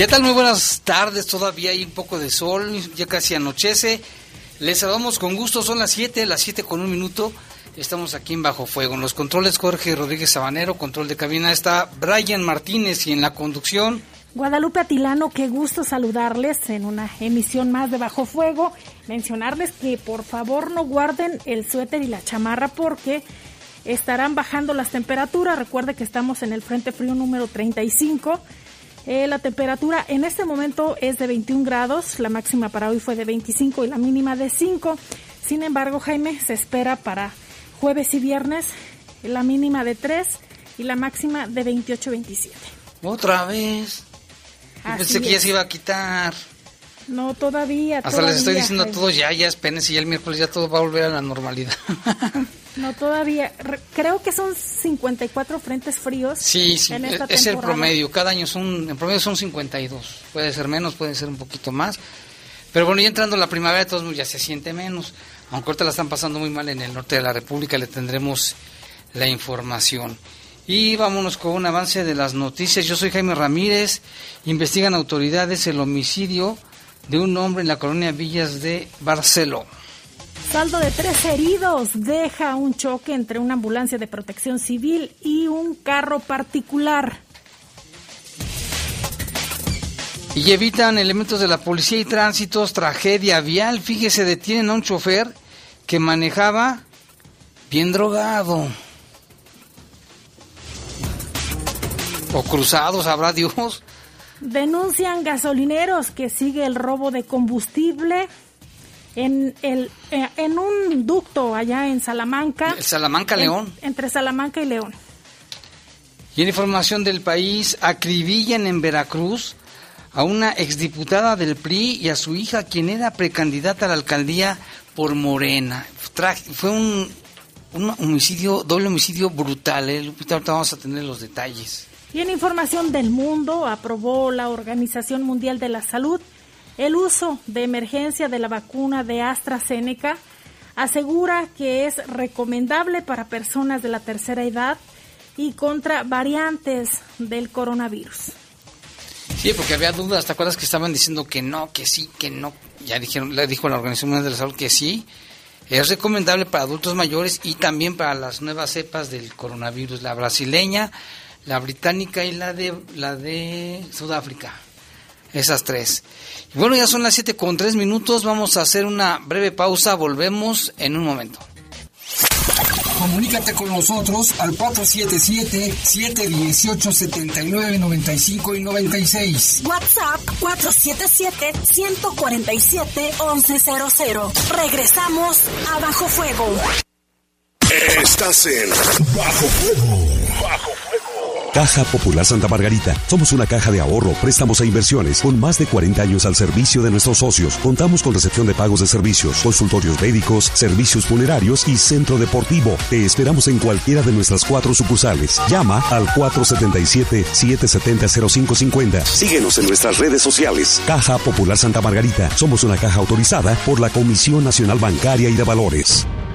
¿Qué tal? Muy buenas tardes. Todavía hay un poco de sol, ya casi anochece. Les saludamos con gusto. Son las 7, las 7 con un minuto. Estamos aquí en Bajo Fuego. En los controles Jorge Rodríguez Sabanero, control de cabina está Brian Martínez y en la conducción. Guadalupe Atilano, qué gusto saludarles en una emisión más de Bajo Fuego. Mencionarles que por favor no guarden el suéter y la chamarra porque estarán bajando las temperaturas. Recuerde que estamos en el Frente Frío número 35 eh, la temperatura en este momento es de 21 grados, la máxima para hoy fue de 25 y la mínima de 5. Sin embargo, Jaime, se espera para jueves y viernes la mínima de 3 y la máxima de 28-27. Otra vez. pensé que ya se iba a quitar. No, todavía. Hasta les estoy diciendo a todos ya, ya es y el miércoles ya todo va a volver a la normalidad. No, todavía. Creo que son 54 frentes fríos. Sí, sí, es el promedio. Cada año son, en promedio son 52. Puede ser menos, puede ser un poquito más. Pero bueno, ya entrando la primavera, todos ya se siente menos. Aunque ahorita la están pasando muy mal en el norte de la República, le tendremos la información. Y vámonos con un avance de las noticias. Yo soy Jaime Ramírez. Investigan autoridades el homicidio de un hombre en la colonia Villas de Barcelona. Saldo de tres heridos deja un choque entre una ambulancia de protección civil y un carro particular. Y evitan elementos de la policía y tránsitos, tragedia vial. Fíjese, detienen a un chofer que manejaba bien drogado. O cruzados, habrá Dios. Denuncian gasolineros que sigue el robo de combustible en, el, eh, en un ducto allá en Salamanca. Salamanca, León. entre Salamanca y León. Y en información del país, acribillan en Veracruz a una exdiputada del PRI y a su hija, quien era precandidata a la alcaldía por Morena. Fue un, un homicidio, doble homicidio brutal. ¿eh? Ahorita vamos a tener los detalles. Y en información del mundo, aprobó la Organización Mundial de la Salud el uso de emergencia de la vacuna de AstraZeneca asegura que es recomendable para personas de la tercera edad y contra variantes del coronavirus. Sí, porque había dudas, ¿te acuerdas que estaban diciendo que no, que sí, que no? Ya dijeron, le dijo la Organización Mundial de la Salud que sí. Es recomendable para adultos mayores y también para las nuevas cepas del coronavirus, la brasileña, la británica y la de la de Sudáfrica. Esas tres. Bueno, ya son las 7 con 3 minutos. Vamos a hacer una breve pausa. Volvemos en un momento. Comunícate con nosotros al 477-718-7995 y 96. WhatsApp 477-147-1100. Regresamos a Bajo Fuego. Estás en Bajo Fuego. Bajo Caja Popular Santa Margarita. Somos una caja de ahorro, préstamos e inversiones con más de 40 años al servicio de nuestros socios. Contamos con recepción de pagos de servicios, consultorios médicos, servicios funerarios y centro deportivo. Te esperamos en cualquiera de nuestras cuatro sucursales. Llama al 477-770-0550. Síguenos en nuestras redes sociales. Caja Popular Santa Margarita. Somos una caja autorizada por la Comisión Nacional Bancaria y de Valores.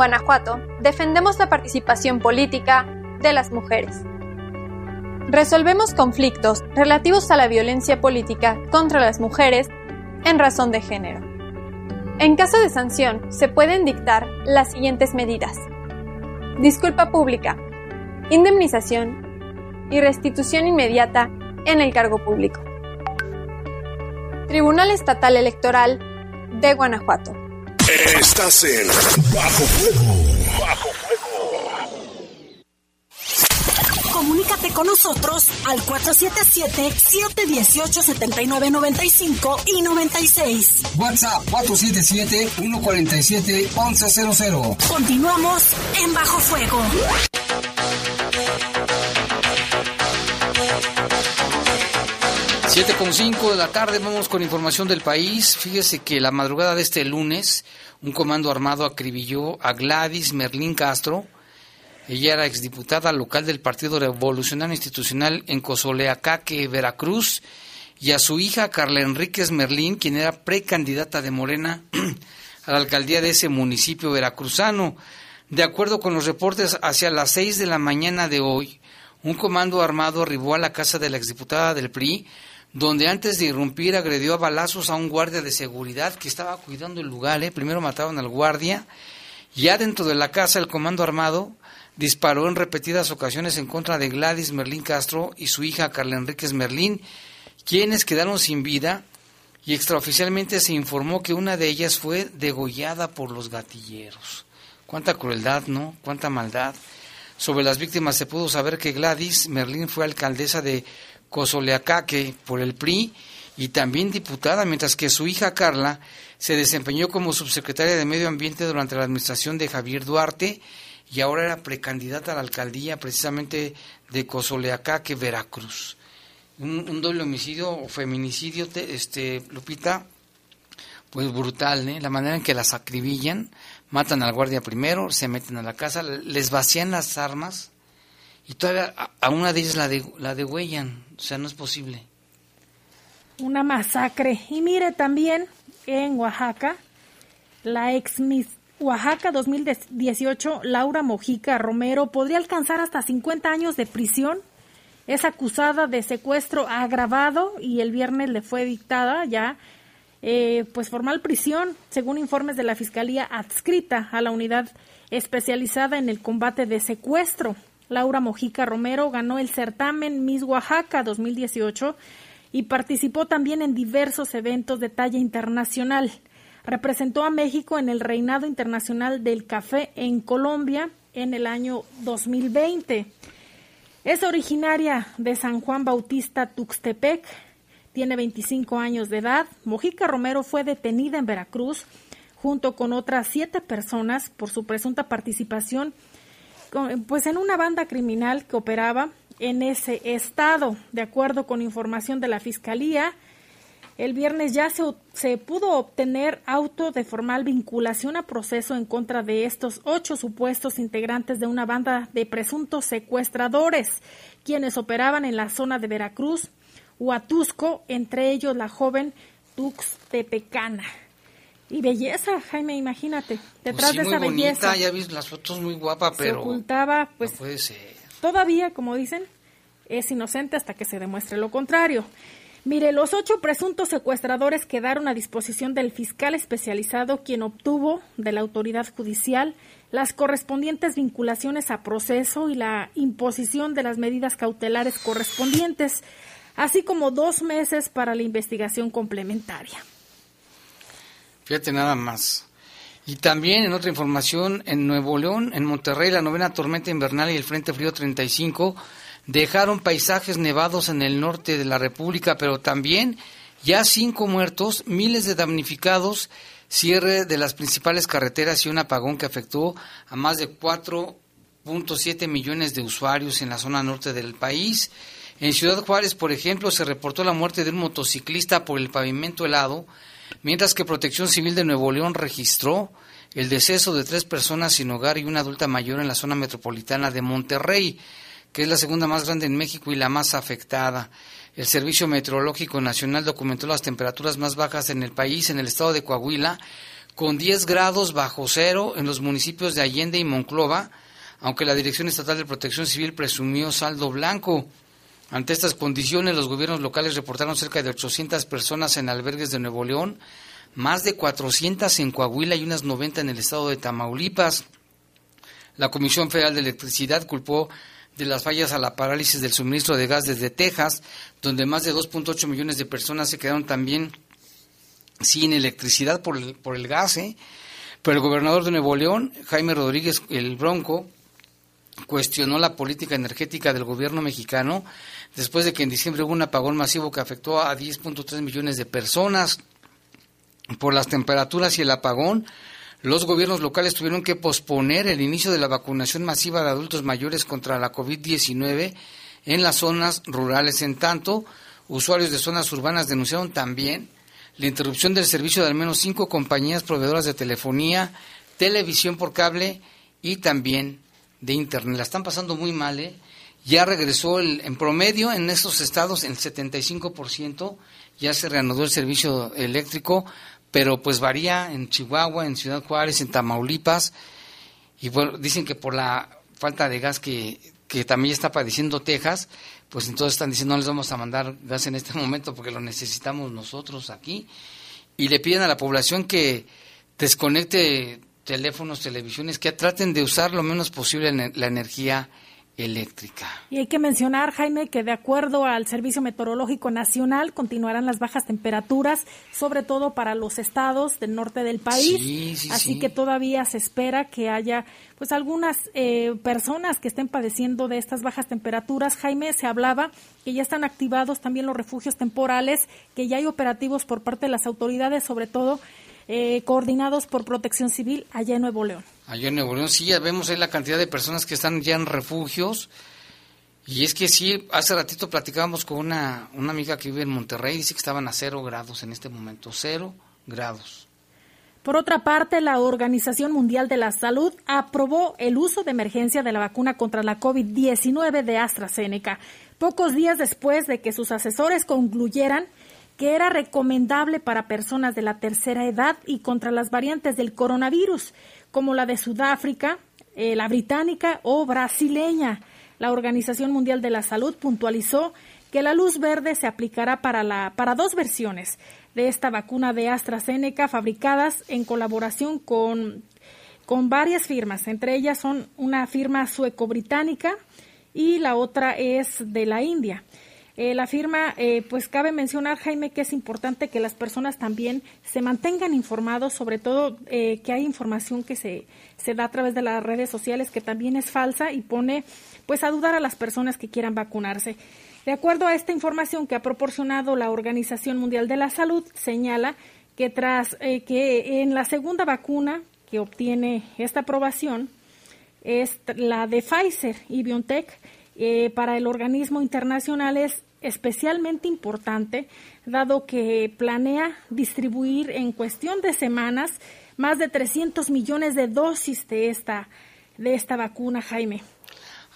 Guanajuato, defendemos la participación política de las mujeres. Resolvemos conflictos relativos a la violencia política contra las mujeres en razón de género. En caso de sanción, se pueden dictar las siguientes medidas. Disculpa pública, indemnización y restitución inmediata en el cargo público. Tribunal Estatal Electoral de Guanajuato. Estás en Bajo Fuego. Bajo Comunícate con nosotros al 477-718-7995 y 96. WhatsApp 477-147-1100. Continuamos en Bajo Fuego. Siete con cinco de la tarde, vamos con información del país. Fíjese que la madrugada de este lunes, un comando armado acribilló a Gladys Merlín Castro. Ella era exdiputada local del Partido Revolucionario Institucional en Cozoleacaque, Veracruz, y a su hija Carla Enríquez Merlín, quien era precandidata de Morena a la alcaldía de ese municipio veracruzano. De acuerdo con los reportes, hacia las seis de la mañana de hoy, un comando armado arribó a la casa de la exdiputada del PRI, donde antes de irrumpir agredió a balazos a un guardia de seguridad que estaba cuidando el lugar. ¿eh? Primero mataron al guardia. Ya dentro de la casa, el comando armado disparó en repetidas ocasiones en contra de Gladys Merlín Castro y su hija Carla Enríquez Merlín, quienes quedaron sin vida y extraoficialmente se informó que una de ellas fue degollada por los gatilleros. Cuánta crueldad, ¿no? Cuánta maldad. Sobre las víctimas se pudo saber que Gladys Merlín fue alcaldesa de Cozoleacaque por el PRI y también diputada, mientras que su hija Carla se desempeñó como subsecretaria de Medio Ambiente durante la administración de Javier Duarte y ahora era precandidata a la alcaldía precisamente de Cozoleacaque, Veracruz. Un, doble homicidio o feminicidio, este Lupita, pues brutal, ¿eh? La manera en que las acribillan, matan al guardia primero, se meten a la casa, les vacían las armas y todavía a, una de ellas la, de, la degüellan. O sea, no es posible. Una masacre. Y mire también en Oaxaca, la ex Miss Oaxaca 2018, Laura Mojica Romero, podría alcanzar hasta 50 años de prisión. Es acusada de secuestro agravado y el viernes le fue dictada ya eh, pues formal prisión, según informes de la Fiscalía adscrita a la unidad especializada en el combate de secuestro. Laura Mojica Romero ganó el certamen Miss Oaxaca 2018 y participó también en diversos eventos de talla internacional. Representó a México en el Reinado Internacional del Café en Colombia en el año 2020. Es originaria de San Juan Bautista Tuxtepec, tiene 25 años de edad. Mojica Romero fue detenida en Veracruz junto con otras siete personas por su presunta participación pues en una banda criminal que operaba en ese estado. De acuerdo con información de la Fiscalía, el viernes ya se, se, pudo obtener auto de formal vinculación a proceso en contra de estos ocho supuestos integrantes de una banda de presuntos secuestradores, quienes operaban en la zona de Veracruz, Huatusco, entre ellos la joven Tuxtepecana. Y belleza, Jaime, imagínate. Detrás Pues sí, de muy esa bonita, belleza. ya viste las fotos muy guapa, pero se ocultaba, pues no puede ser. todavía, como dicen, es inocente hasta que se demuestre lo contrario. Mire, los ocho presuntos secuestradores quedaron a disposición del fiscal especializado, quien obtuvo de la autoridad judicial las correspondientes vinculaciones a proceso y la imposición de las medidas cautelares correspondientes, así como dos meses para la investigación complementaria. Fíjate nada más. Y también en otra información, en Nuevo León, en Monterrey, la novena tormenta invernal y el Frente Frío 35 dejaron paisajes nevados en el norte de la República, pero también ya cinco muertos, miles de damnificados, cierre de las principales carreteras y un apagón que afectó a más de 4.7 millones de usuarios en la zona norte del país. En Ciudad Juárez, por ejemplo, se reportó la muerte de un motociclista por el pavimento helado, mientras que Protección Civil de Nuevo León registró el deceso de tres personas sin hogar y una adulta mayor en la zona metropolitana de Monterrey, que es la segunda más grande en México y la más afectada. El Servicio Meteorológico Nacional documentó las temperaturas más bajas en el país, en el estado de Coahuila, con 10 grados bajo cero en los municipios de Allende y Monclova, aunque la Dirección Estatal de Protección Civil presumió saldo blanco. Ante estas condiciones, los gobiernos locales reportaron cerca de 800 personas en albergues de Nuevo León, más de 400 en Coahuila y unas 90 en el estado de Tamaulipas. La Comisión Federal de Electricidad culpó de las fallas a la parálisis del suministro de gas desde Texas, donde más de 2.8 millones de personas se quedaron también sin electricidad por el, por el gas. ¿eh? Pero el gobernador de Nuevo León, Jaime Rodríguez el Bronco, cuestionó la política energética del gobierno mexicano después de que en diciembre hubo un apagón masivo que afectó a 10.3 millones de personas. Por las temperaturas y el apagón, los gobiernos locales tuvieron que posponer el inicio de la vacunación masiva de adultos mayores contra la COVID-19 en las zonas rurales. En tanto, usuarios de zonas urbanas denunciaron también la interrupción del servicio de al menos cinco compañías proveedoras de telefonía, televisión por cable y también de Internet. La están pasando muy mal, ¿eh? Ya regresó el, en promedio en estos estados el 75%, ya se reanudó el servicio eléctrico pero pues varía en Chihuahua, en Ciudad Juárez, en Tamaulipas, y bueno, dicen que por la falta de gas que, que también está padeciendo Texas, pues entonces están diciendo no les vamos a mandar gas en este momento porque lo necesitamos nosotros aquí, y le piden a la población que desconecte teléfonos, televisiones, que traten de usar lo menos posible la energía eléctrica. Y hay que mencionar, Jaime, que de acuerdo al Servicio Meteorológico Nacional continuarán las bajas temperaturas, sobre todo para los estados del norte del país. Así que todavía se espera que haya pues algunas eh, personas que estén padeciendo de estas bajas temperaturas. Jaime, se hablaba que ya están activados también los refugios temporales, que ya hay operativos por parte de las autoridades, sobre todo eh, coordinados por Protección Civil allá en Nuevo León. Allá en Nuevo León, sí, ya vemos ahí la cantidad de personas que están ya en refugios. Y es que sí, hace ratito platicábamos con una, una amiga que vive en Monterrey, dice que estaban a cero grados en este momento, cero grados. Por otra parte, la Organización Mundial de la Salud aprobó el uso de emergencia de la vacuna contra la COVID-19 de AstraZeneca, pocos días después de que sus asesores concluyeran que era recomendable para personas de la tercera edad y contra las variantes del coronavirus, como la de Sudáfrica, eh, la británica o brasileña. La Organización Mundial de la Salud puntualizó que la luz verde se aplicará para, la, para dos versiones de esta vacuna de AstraZeneca fabricadas en colaboración con, con varias firmas. Entre ellas son una firma sueco-británica y la otra es de la India. Eh, la firma, eh, pues cabe mencionar, Jaime, que es importante que las personas también se mantengan informados, sobre todo eh, que hay información que se, se da a través de las redes sociales que también es falsa y pone pues a dudar a las personas que quieran vacunarse. De acuerdo a esta información que ha proporcionado la Organización Mundial de la Salud, señala que tras que en la segunda vacuna que obtiene esta aprobación es la de Pfizer y BioNTech, eh, para el organismo internacional es especialmente importante, dado que planea distribuir en cuestión de semanas más de 300 millones de dosis de esta, de esta vacuna, Jaime.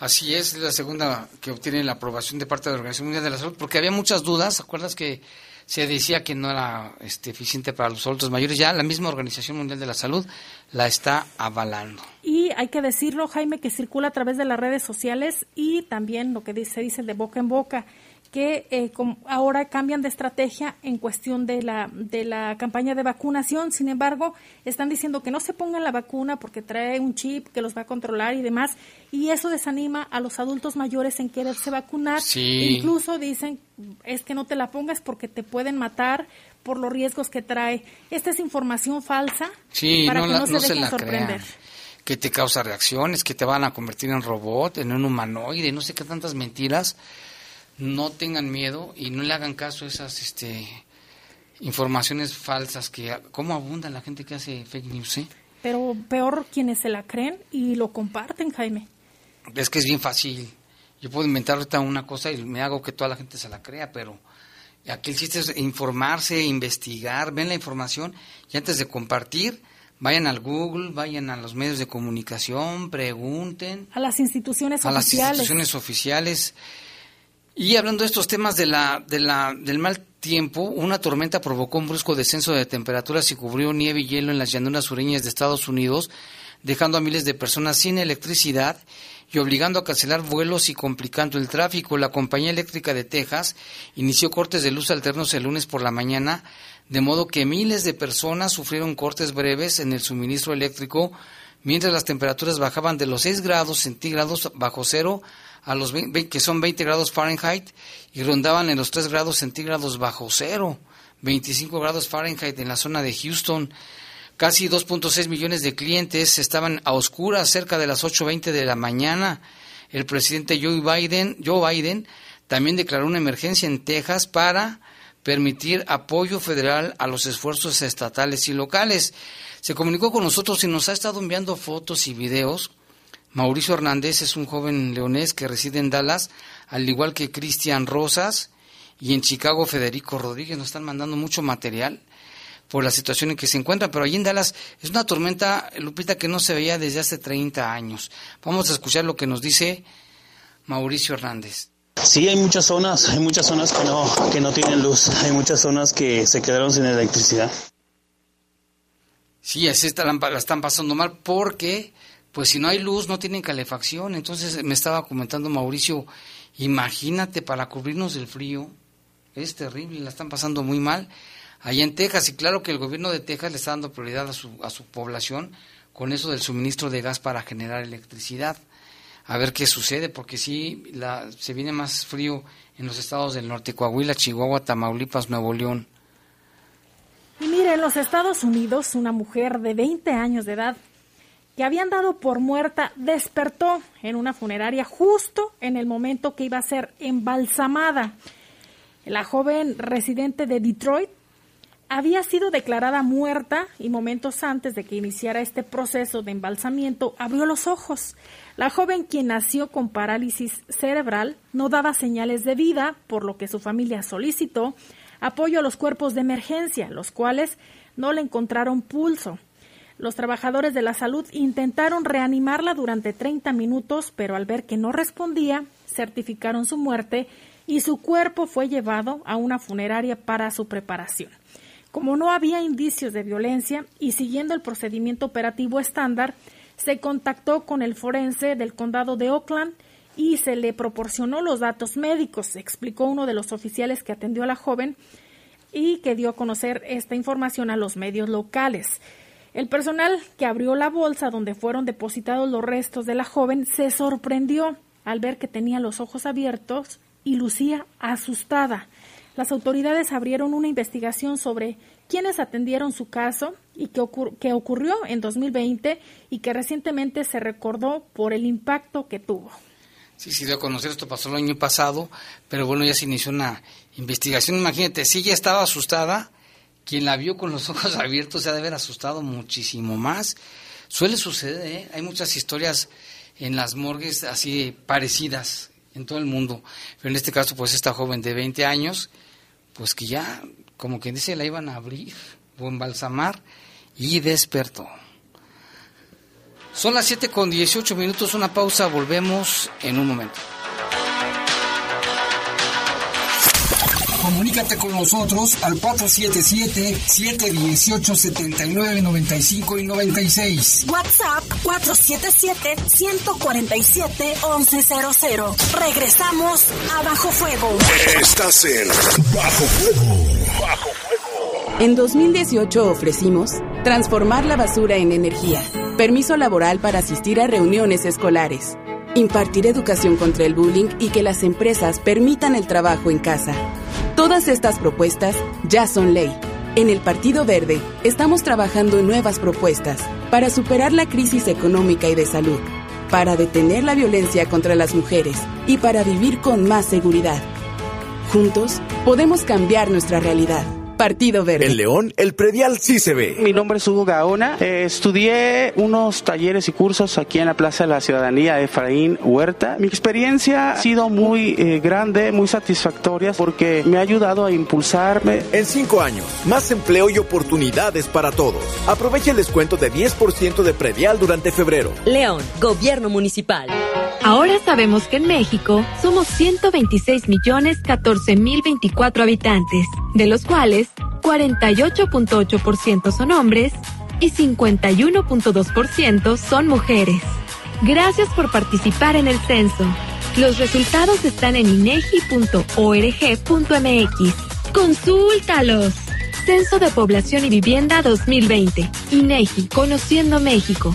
Así es, la segunda que obtiene la aprobación de parte de la Organización Mundial de la Salud, porque había muchas dudas, ¿acuerdas que se decía que no era este, eficiente para los adultos mayores, ya la misma Organización Mundial de la Salud la está avalando. Y hay que decirlo, Jaime, que circula a través de las redes sociales y también lo que se dice de boca en boca que eh, ahora cambian de estrategia en cuestión de la, de la campaña de vacunación. Sin embargo, están diciendo que no se pongan la vacuna porque trae un chip que los va a controlar y demás. Y eso desanima a los adultos mayores en quererse vacunar. Incluso dicen, es que no te la pongas porque te pueden matar por los riesgos que trae. Esta es información falsa para que no, se, dejen sorprender. Que te causa reacciones, que te van a convertir en robot, en un humanoide, no sé qué tantas mentiras no tengan miedo y no le hagan caso a esas este, informaciones falsas que cómo abunda la gente que hace fake news, ¿eh? Pero peor quienes se la creen y lo comparten, Jaime. Es que es bien fácil. Yo puedo inventar ahorita una cosa y me hago que toda la gente se la crea, pero aquí el chiste es informarse, investigar, ven la información y antes de compartir, vayan al Google, vayan a los medios de comunicación, pregunten. A las instituciones a oficiales. las instituciones oficiales. Y hablando de estos temas de la, de la, del mal tiempo, una tormenta provocó un brusco descenso de temperaturas y cubrió nieve y hielo en las llanuras sureñas de Estados Unidos, dejando a miles de personas sin electricidad y obligando a cancelar vuelos y complicando el tráfico. La compañía eléctrica de Texas inició cortes de luz alternos el lunes por la mañana, de modo que miles de personas sufrieron cortes breves en el suministro eléctrico, mientras las temperaturas bajaban de los 6 grados centígrados bajo cero a los 20, que son 20 grados Fahrenheit y rondaban en los 3 grados centígrados bajo cero, 25 grados Fahrenheit en la zona de Houston. Casi 2.6 millones de clientes estaban a oscuras cerca de las 8.20 de la mañana. El presidente Joe Biden, Joe Biden también declaró una emergencia en Texas para permitir apoyo federal a los esfuerzos estatales y locales. Se comunicó con nosotros y nos ha estado enviando fotos y videos Mauricio Hernández es un joven leonés que reside en Dallas, al igual que Cristian Rosas y en Chicago Federico Rodríguez. Nos están mandando mucho material por la situación en que se encuentran, pero allí en Dallas es una tormenta, Lupita, que no se veía desde hace 30 años. Vamos a escuchar lo que nos dice Mauricio Hernández. Sí, hay muchas zonas, hay muchas zonas que no, que no tienen luz, hay muchas zonas que se quedaron sin electricidad. Sí, así está, la están pasando mal porque pues si no hay luz no tienen calefacción. Entonces me estaba comentando Mauricio, imagínate para cubrirnos del frío, es terrible, la están pasando muy mal. Allá en Texas, y claro que el gobierno de Texas le está dando prioridad a su, a su población con eso del suministro de gas para generar electricidad. A ver qué sucede, porque sí, la, se viene más frío en los estados del norte, Coahuila, Chihuahua, Tamaulipas, Nuevo León. Y mire, en los Estados Unidos, una mujer de 20 años de edad que habían dado por muerta despertó en una funeraria justo en el momento que iba a ser embalsamada. La joven residente de Detroit había sido declarada muerta y momentos antes de que iniciara este proceso de embalsamiento abrió los ojos. La joven, quien nació con parálisis cerebral, no daba señales de vida, por lo que su familia solicitó apoyo a los cuerpos de emergencia, los cuales no le encontraron pulso. Los trabajadores de la salud intentaron reanimarla durante 30 minutos, pero al ver que no respondía, certificaron su muerte y su cuerpo fue llevado a una funeraria para su preparación. Como no había indicios de violencia y siguiendo el procedimiento operativo estándar, se contactó con el forense del condado de Oakland y se le proporcionó los datos médicos, explicó uno de los oficiales que atendió a la joven y que dio a conocer esta información a los medios locales. El personal que abrió la bolsa donde fueron depositados los restos de la joven se sorprendió al ver que tenía los ojos abiertos y lucía asustada. Las autoridades abrieron una investigación sobre quiénes atendieron su caso y que, ocurrió en 2020 y que recientemente se recordó por el impacto que tuvo. Sí, sí, de conocer esto pasó el año pasado, pero bueno, ya se inició una investigación. Imagínate, si ella estaba asustada, quien la vio con los ojos abiertos se ha de haber asustado muchísimo más. Suele suceder, ¿eh? hay muchas historias en las morgues así parecidas en todo el mundo, pero en este caso pues esta joven de 20 años, pues que ya como quien dice la iban a abrir o embalsamar y despertó. Son las 7 con 18 minutos, una pausa, volvemos en un momento. Comunícate con nosotros al 477-718-7995 y 96. WhatsApp 477-147-1100. Regresamos a Bajo Fuego. Estás en Bajo Fuego. Bajo Fuego. En 2018 ofrecimos transformar la basura en energía, permiso laboral para asistir a reuniones escolares, impartir educación contra el bullying y que las empresas permitan el trabajo en casa. Todas estas propuestas ya son ley. En el Partido Verde estamos trabajando en nuevas propuestas para superar la crisis económica y de salud, para detener la violencia contra las mujeres y para vivir con más seguridad. Juntos podemos cambiar nuestra realidad. Partido Verde. En León, el predial sí se ve. Mi nombre es Hugo Gaona. Eh, estudié unos talleres y cursos aquí en la Plaza de la Ciudadanía de Efraín Huerta. Mi experiencia ha sido muy eh, grande, muy satisfactoria porque me ha ayudado a impulsarme. En cinco años, más empleo y oportunidades para todos. Aprovecha el descuento de 10% de predial durante febrero. León, Gobierno Municipal. Ahora sabemos que en México somos 126 millones 14 mil 24 habitantes, de los cuales 48.8% son hombres y 51.2% son mujeres. Gracias por participar en el censo. Los resultados están en inegi.org.mx. ¡Consúltalos! Censo de Población y Vivienda 2020. INEGI, Conociendo México.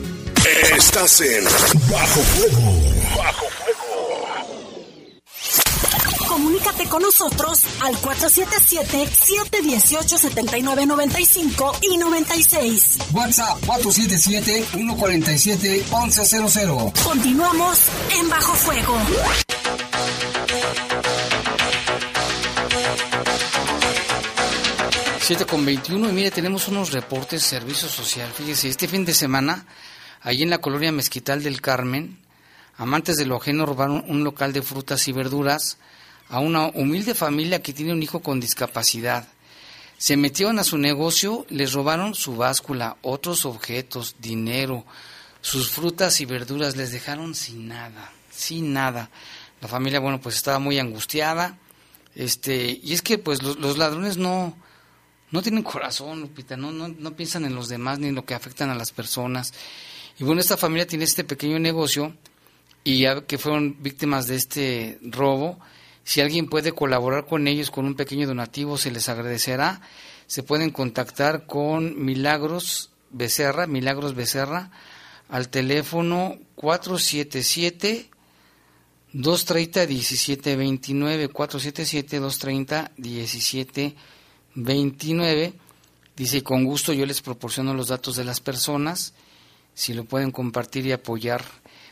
Estás en Bajo Fuego. Bajo Fuego. Comunícate con nosotros al 477-718-7995 y 96. WhatsApp 477-147-1100. Continuamos en Bajo Fuego. Siete con 21 y mire, tenemos unos reportes de servicio social. Fíjese, este fin de semana, allí en la colonia Mezquital del Carmen, amantes de lo ajeno robaron un local de frutas y verduras a una humilde familia que tiene un hijo con discapacidad. Se metieron a su negocio, les robaron su báscula, otros objetos, dinero, sus frutas y verduras, les dejaron sin nada, sin nada. La familia, bueno, pues estaba muy angustiada. Este, y es que pues los, los ladrones no, no tienen corazón, Lupita, no, no, no piensan en los demás ni en lo que afectan a las personas. Y bueno, esta familia tiene este pequeño negocio y ya que fueron víctimas de este robo, si alguien puede colaborar con ellos con un pequeño donativo, se les agradecerá. Se pueden contactar con Milagros Becerra, Milagros Becerra, al teléfono 477 230 1729 477 230 1729 dice con gusto yo les proporciono los datos de las personas si lo pueden compartir y apoyar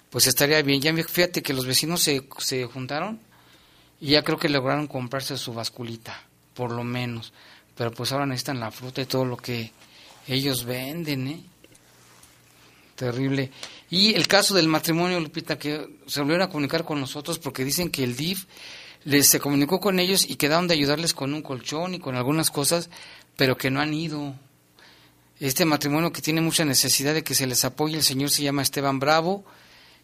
pues estaría bien ya fíjate que los vecinos se, se juntaron y ya creo que lograron comprarse su basculita, por lo menos. Pero pues ahora necesitan la fruta y todo lo que ellos venden, ¿eh? Terrible. Y el caso del matrimonio, Lupita, que se volvieron a comunicar con nosotros porque dicen que el DIF les se comunicó con ellos y quedaron de ayudarles con un colchón y con algunas cosas, pero que no han ido. Este matrimonio que tiene mucha necesidad de que se les apoye, el señor se llama Esteban Bravo,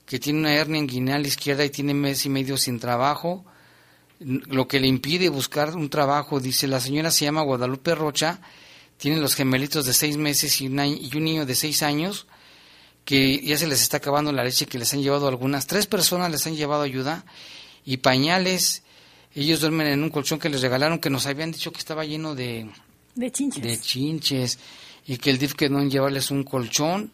que tiene una hernia inguinal izquierda y tiene mes y medio sin trabajo. Lo que le impide buscar un trabajo, dice la señora se llama Guadalupe Rocha, tiene los gemelitos de seis meses y un, y un niño de seis años, que ya se les está acabando la leche que les han llevado algunas, tres personas les han llevado ayuda y pañales, ellos duermen en un colchón que les regalaron, que nos habían dicho que estaba lleno de, de chinches. De chinches y que el DIF quedó en llevarles un colchón.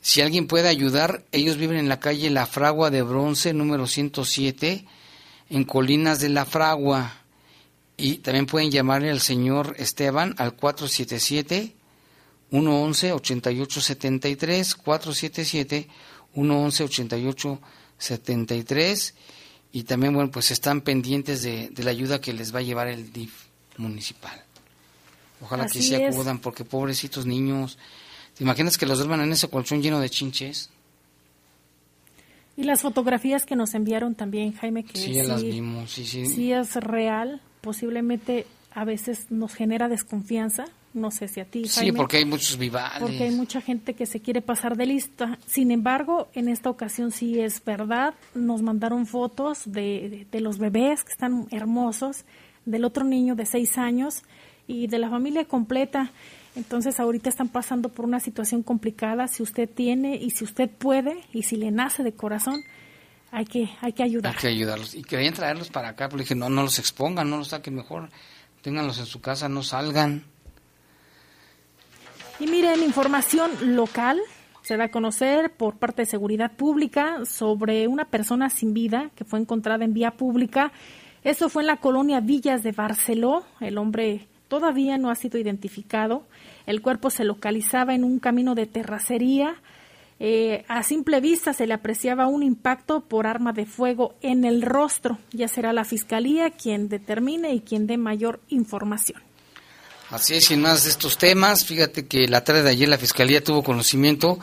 Si alguien puede ayudar, ellos viven en la calle La Fragua de Bronce, número 107, en Colinas de la Fragua. Y también pueden llamarle al señor Esteban al 477 111 8873 477 111 8873 y también bueno pues están pendientes de, de, la ayuda que les va a llevar el DIF municipal. Ojalá Así que se es. acudan porque pobrecitos niños, ¿te imaginas que los duerman en ese colchón lleno de chinches? Y las fotografías que nos enviaron también, Jaime, que Sí, ya las vimos, sí, sí. sí es real, posiblemente a veces nos genera desconfianza, no sé si a ti, Sí, Jaime, porque hay muchos vivales. porque hay mucha gente que se quiere pasar de lista. Sin embargo, en esta ocasión sí es verdad, nos mandaron fotos de, de, de los bebés que están hermosos, del otro niño de seis años y de la familia completa. Entonces ahorita están pasando por una situación complicada. Si usted tiene y si usted puede y si le nace de corazón, hay que hay que ayudar. Hay que ayudarlos. Y querían traerlos para acá, pero dije, no, no los expongan, no los saquen mejor. ténganlos en su casa, no salgan. Y miren, información local se da a conocer por parte de Seguridad Pública sobre una persona sin vida que fue encontrada en vía pública. Eso fue en la colonia Villas de Barceló. El hombre todavía no ha sido identificado. El cuerpo se localizaba en un camino de terracería. Eh, a simple vista se le apreciaba un impacto por arma de fuego en el rostro. Ya será la fiscalía quien determine y quien dé mayor información. Así es, sin más de estos temas, fíjate que la tarde de ayer la Fiscalía tuvo conocimiento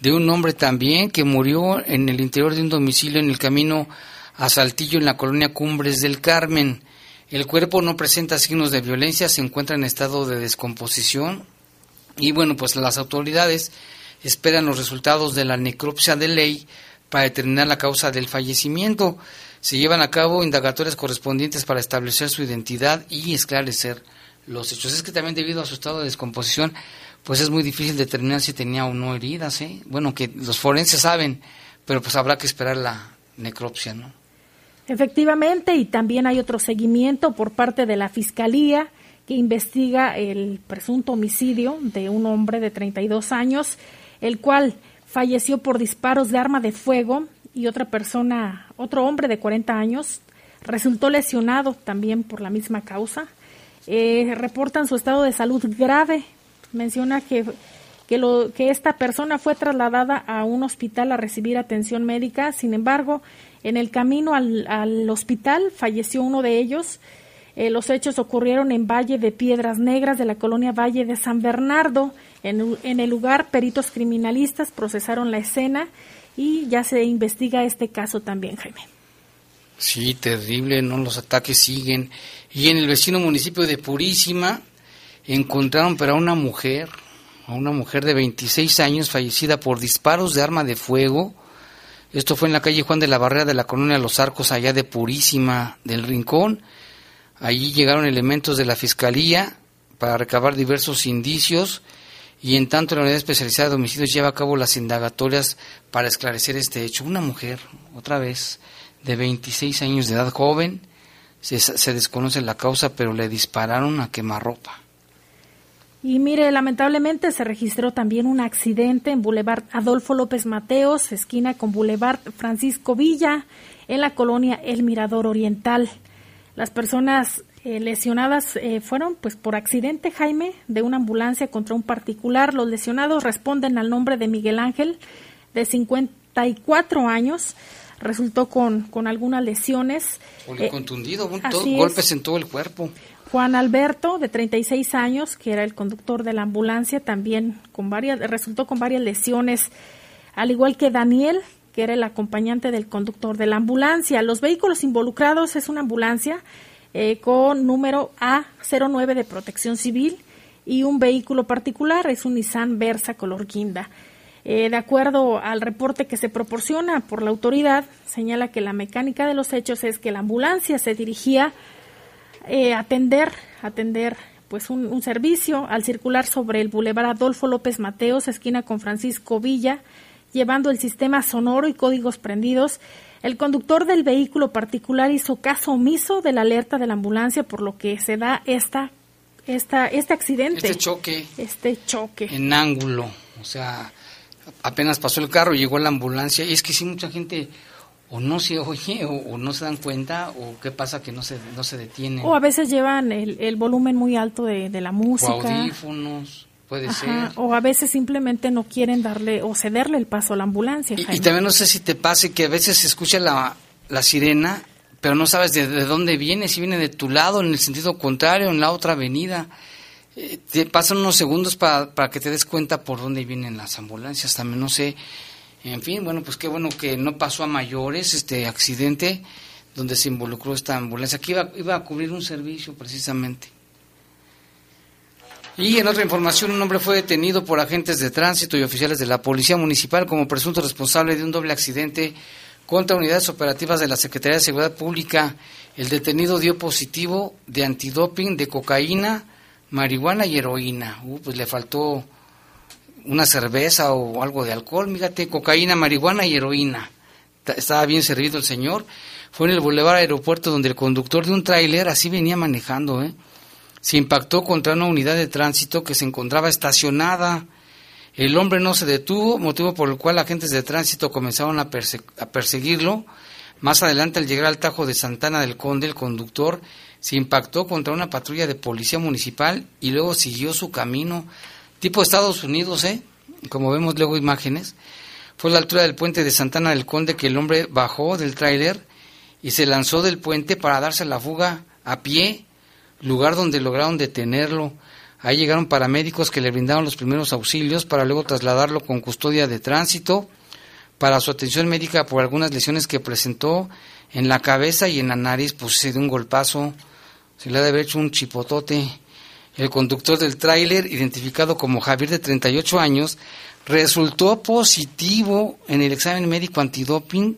de un hombre también que murió en el interior de un domicilio en el camino a Saltillo en la colonia Cumbres del Carmen. El cuerpo no presenta signos de violencia, se encuentra en estado de descomposición y bueno, pues las autoridades esperan los resultados de la necropsia de ley para determinar la causa del fallecimiento. Se llevan a cabo indagatorias correspondientes para establecer su identidad y esclarecer los hechos. Es que también debido a su estado de descomposición, pues es muy difícil determinar si tenía o no heridas, ¿eh? Bueno, que los forenses saben, pero pues habrá que esperar la necropsia, ¿no? Efectivamente, y también hay otro seguimiento por parte de la Fiscalía que investiga el presunto homicidio de un hombre de 32 años, el cual falleció por disparos de arma de fuego y otra persona, otro hombre de 40 años, resultó lesionado también por la misma causa. Eh, reportan su estado de salud grave. Menciona que, que, lo, que esta persona fue trasladada a un hospital a recibir atención médica. Sin embargo, en el camino al, al hospital falleció uno de ellos. Eh, los hechos ocurrieron en Valle de Piedras Negras de la colonia Valle de San Bernardo. En, en el lugar, peritos criminalistas procesaron la escena y ya se investiga este caso también, Jaime. Sí, terrible, ¿no? Los ataques siguen. Y en el vecino municipio de Purísima encontraron pero a una mujer, a una mujer de 26 años fallecida por disparos de arma de fuego. Esto fue en la calle Juan de la Barrera de la colonia Los Arcos, allá de Purísima del Rincón. Allí llegaron elementos de la Fiscalía para recabar diversos indicios y en tanto la unidad especializada de homicidios lleva a cabo las indagatorias para esclarecer este hecho. Una mujer, otra vez, de 26 años de edad joven, se, se desconoce la causa, pero le dispararon a quemarropa. Y mire, lamentablemente se registró también un accidente en Boulevard Adolfo López Mateos, esquina con Boulevard Francisco Villa, en la colonia El Mirador Oriental. Las personas eh, lesionadas eh, fueron pues por accidente, Jaime, de una ambulancia contra un particular. Los lesionados responden al nombre de Miguel Ángel, de 54 años. Resultó con, con algunas lesiones. Eh, todo, golpes en todo el cuerpo. Juan Alberto, de 36 años, que era el conductor de la ambulancia, también con varias, resultó con varias lesiones, al igual que Daniel, que era el acompañante del conductor de la ambulancia. Los vehículos involucrados es una ambulancia eh, con número A09 de protección civil y un vehículo particular es un Nissan Versa color guinda. Eh, de acuerdo al reporte que se proporciona por la autoridad, señala que la mecánica de los hechos es que la ambulancia se dirigía eh, atender, atender pues un, un, servicio al circular sobre el Boulevard Adolfo López Mateos, esquina con Francisco Villa, llevando el sistema sonoro y códigos prendidos. El conductor del vehículo particular hizo caso omiso de la alerta de la ambulancia, por lo que se da esta, esta, este accidente. Este choque. Este choque. En ángulo. O sea, apenas pasó el carro, llegó la ambulancia. Y es que sí, mucha gente o no se oye o, o, no se dan cuenta o qué pasa que no se, no se detienen. O a veces llevan el, el volumen muy alto de, de la música. O audífonos, puede Ajá, ser. O a veces simplemente no quieren darle o cederle el paso a la ambulancia. Y, y también no sé si te pase que a veces se escucha la, la sirena, pero no sabes de, de, dónde viene, si viene de tu lado, en el sentido contrario, en la otra avenida. Eh, te pasan unos segundos para, para que te des cuenta por dónde vienen las ambulancias. También no sé en fin, bueno, pues qué bueno que no pasó a mayores este accidente donde se involucró esta ambulancia, que iba, iba a cubrir un servicio precisamente. Y en otra información, un hombre fue detenido por agentes de tránsito y oficiales de la Policía Municipal como presunto responsable de un doble accidente contra unidades operativas de la Secretaría de Seguridad Pública. El detenido dio positivo de antidoping de cocaína, marihuana y heroína. Uh, pues le faltó una cerveza o algo de alcohol, fíjate, cocaína, marihuana y heroína. Estaba bien servido el señor. Fue en el Boulevard Aeropuerto donde el conductor de un tráiler así venía manejando, ¿eh? se impactó contra una unidad de tránsito que se encontraba estacionada. El hombre no se detuvo, motivo por el cual agentes de tránsito comenzaron a, a perseguirlo. Más adelante, al llegar al Tajo de Santana del Conde, el conductor se impactó contra una patrulla de policía municipal y luego siguió su camino, tipo Estados Unidos, ¿eh? Como vemos luego imágenes. Fue a la altura del puente de Santana del Conde que el hombre bajó del tráiler y se lanzó del puente para darse la fuga a pie, lugar donde lograron detenerlo. Ahí llegaron paramédicos que le brindaron los primeros auxilios para luego trasladarlo con custodia de tránsito para su atención médica por algunas lesiones que presentó en la cabeza y en la nariz, pues se dio un golpazo, se le ha de haber hecho un chipotote. El conductor del tráiler, identificado como Javier de 38 años, resultó positivo en el examen médico antidoping.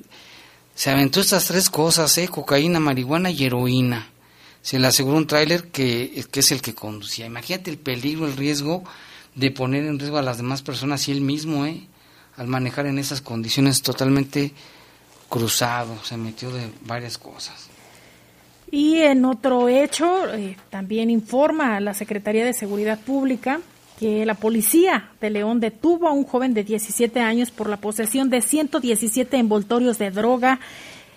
Se aventó estas tres cosas, ¿eh? cocaína, marihuana y heroína. Se le aseguró un tráiler que, es el que conducía. Imagínate el peligro, el riesgo de poner en riesgo a las demás personas y él mismo, ¿eh? al manejar en esas condiciones totalmente cruzado, se metió de varias cosas. Y en otro hecho, eh, también informa la Secretaría de Seguridad Pública que la policía de León detuvo a un joven de 17 años por la posesión de 117 envoltorios de droga.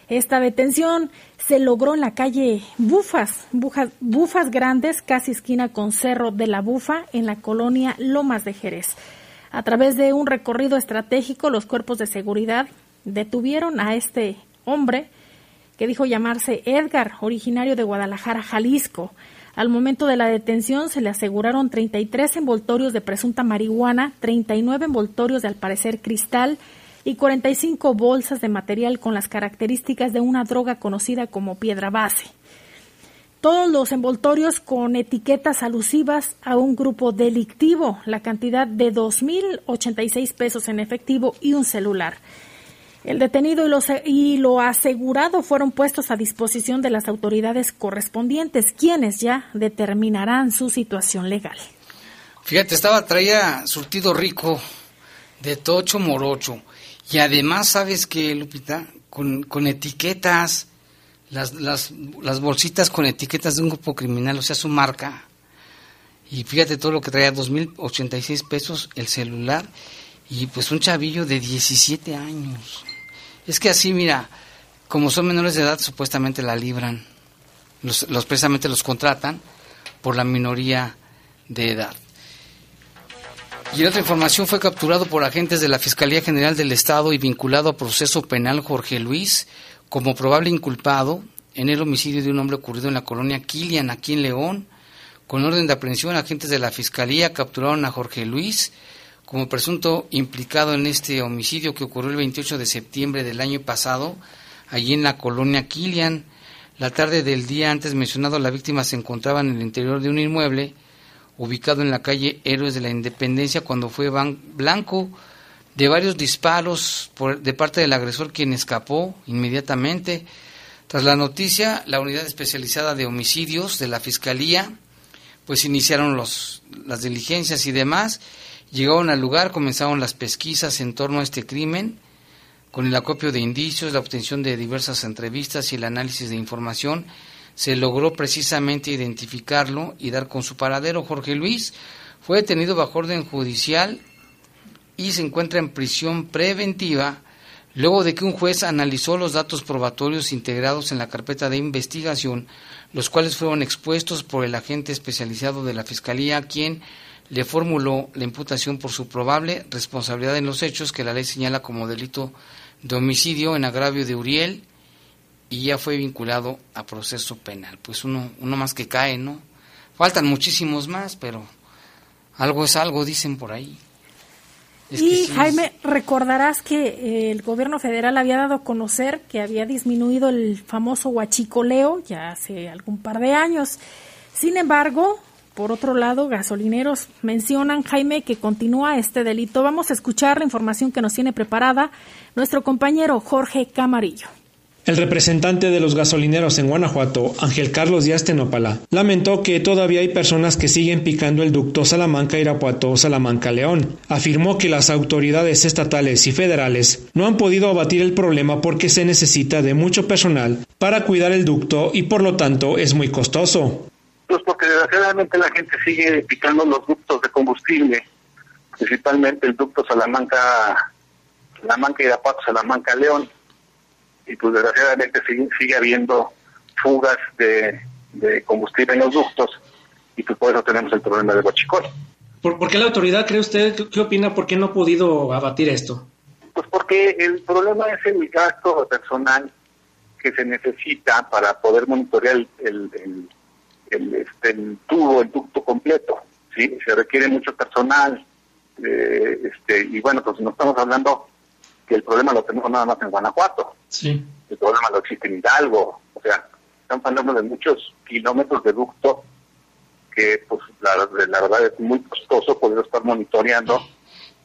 Esta detención se logró en la calle Bufas, Bufas, Bufas Grandes, casi esquina con Cerro de la Bufa, en la colonia Lomas de Jerez. A través de un recorrido estratégico, los cuerpos de seguridad detuvieron a este hombre que dijo llamarse Edgar, originario de Guadalajara, Jalisco. Al momento de la detención se le aseguraron 33 envoltorios de presunta marihuana, 39 envoltorios de al parecer cristal y 45 bolsas de material con las características de una droga conocida como piedra base. Todos los envoltorios con etiquetas alusivas a un grupo delictivo, la cantidad de 2.086 pesos en efectivo y un celular. El detenido y lo, y lo asegurado fueron puestos a disposición de las autoridades correspondientes, quienes ya determinarán su situación legal. Fíjate, estaba traía surtido rico de tocho morocho y además sabes que Lupita con, con etiquetas las, las, las bolsitas con etiquetas de un grupo criminal, o sea, su marca. Y fíjate todo lo que traía, 2.086 pesos el celular y pues un chavillo de 17 años. Es que así, mira, como son menores de edad, supuestamente la libran. Los, los precisamente los contratan por la minoría de edad. Y en otra información fue capturado por agentes de la Fiscalía General del Estado y vinculado a proceso penal Jorge Luis como probable inculpado en el homicidio de un hombre ocurrido en la colonia Kilian, aquí en León. Con orden de aprehensión, agentes de la Fiscalía capturaron a Jorge Luis como presunto implicado en este homicidio que ocurrió el 28 de septiembre del año pasado, allí en la colonia Kilian. La tarde del día antes mencionado, la víctima se encontraba en el interior de un inmueble ubicado en la calle Héroes de la Independencia cuando fue blanco de varios disparos por, de parte del agresor quien escapó inmediatamente. Tras la noticia, la unidad especializada de homicidios de la Fiscalía pues iniciaron los, las diligencias y demás Llegaron al lugar, comenzaron las pesquisas en torno a este crimen, con el acopio de indicios, la obtención de diversas entrevistas y el análisis de información, se logró precisamente identificarlo y dar con su paradero. Jorge Luis fue detenido bajo orden judicial y se encuentra en prisión preventiva luego de que un juez analizó los datos probatorios integrados en la carpeta de investigación, los cuales fueron expuestos por el agente especializado de la Fiscalía, quien le formuló la imputación por su probable responsabilidad en los hechos que la ley señala como delito de homicidio en agravio de Uriel y ya fue vinculado a proceso penal. Pues uno, uno más que cae, ¿no? Faltan muchísimos más, pero algo es algo, dicen por ahí. y Jaime, recordarás que eh, el gobierno federal había dado a conocer que había disminuido el famoso huachicoleo ya hace algún par de años. Sin embargo, por otro lado, gasolineros mencionan, Jaime, que continúa este delito. Vamos a escuchar la información que nos tiene preparada nuestro compañero Jorge Camarillo. El representante de los gasolineros en Guanajuato, Ángel Carlos Díaz Tenopala, lamentó que todavía hay personas que siguen picando el ducto Salamanca-Irapuato-Salamanca-León. Afirmó que las autoridades estatales y federales no han podido abatir el problema porque se necesita de mucho personal para cuidar el ducto y por lo tanto es muy costoso. Pues porque desgraciadamente la gente sigue picando los ductos de combustible, principalmente el ducto Salamanca, Salamanca Irapuato, Salamanca León, y pues desgraciadamente sigue, sigue habiendo fugas de, de combustible en los ductos y pues por eso tenemos el problema de Bochicol. ¿Por, ¿Por, qué la autoridad cree usted, qué, qué opina, por qué no ha podido abatir esto? Pues porque el problema es el gasto personal que se necesita para poder monitorear el, el, el, el, este, el tubo, el ducto completo. ¿sí? Se requiere mucho personal. Eh, este, y bueno, pues no estamos hablando que el problema lo tenemos nada más en Guanajuato. Sí. El problema lo existe en Hidalgo. O sea, estamos hablando de muchos kilómetros de ducto que pues la, la verdad es muy costoso poder estar monitoreando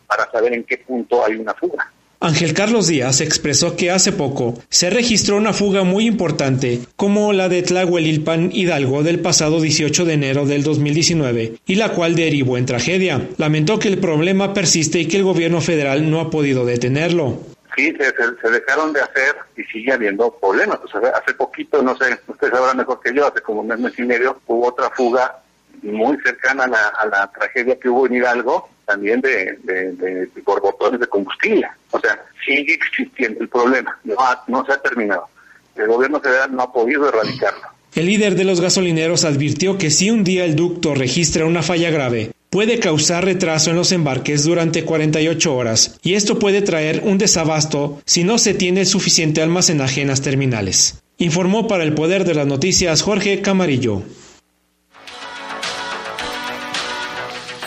para saber en qué punto hay una fuga. Ángel Carlos Díaz expresó que hace poco se registró una fuga muy importante, como la de Tlahuelilpan Hidalgo del pasado 18 de enero del 2019, y la cual derivó en tragedia. Lamentó que el problema persiste y que el gobierno federal no ha podido detenerlo. Sí, se, dejaron de hacer y sigue habiendo problemas. Hace poquito, no sé, ustedes sabrán mejor que yo, hace como un mes y medio, hubo otra fuga muy cercana a la, a la tragedia que hubo en Hidalgo, también de, de, de, borbotones de combustible. O sea, sigue existiendo el problema, no, ha, no se ha terminado. El gobierno federal no ha podido erradicarlo. El líder de los gasolineros advirtió que si un día el ducto registra una falla grave, puede causar retraso en los embarques durante 48 horas, y esto puede traer un desabasto si no se tiene suficiente almacenaje en las terminales. Informó para el Poder de las Noticias Jorge Camarillo.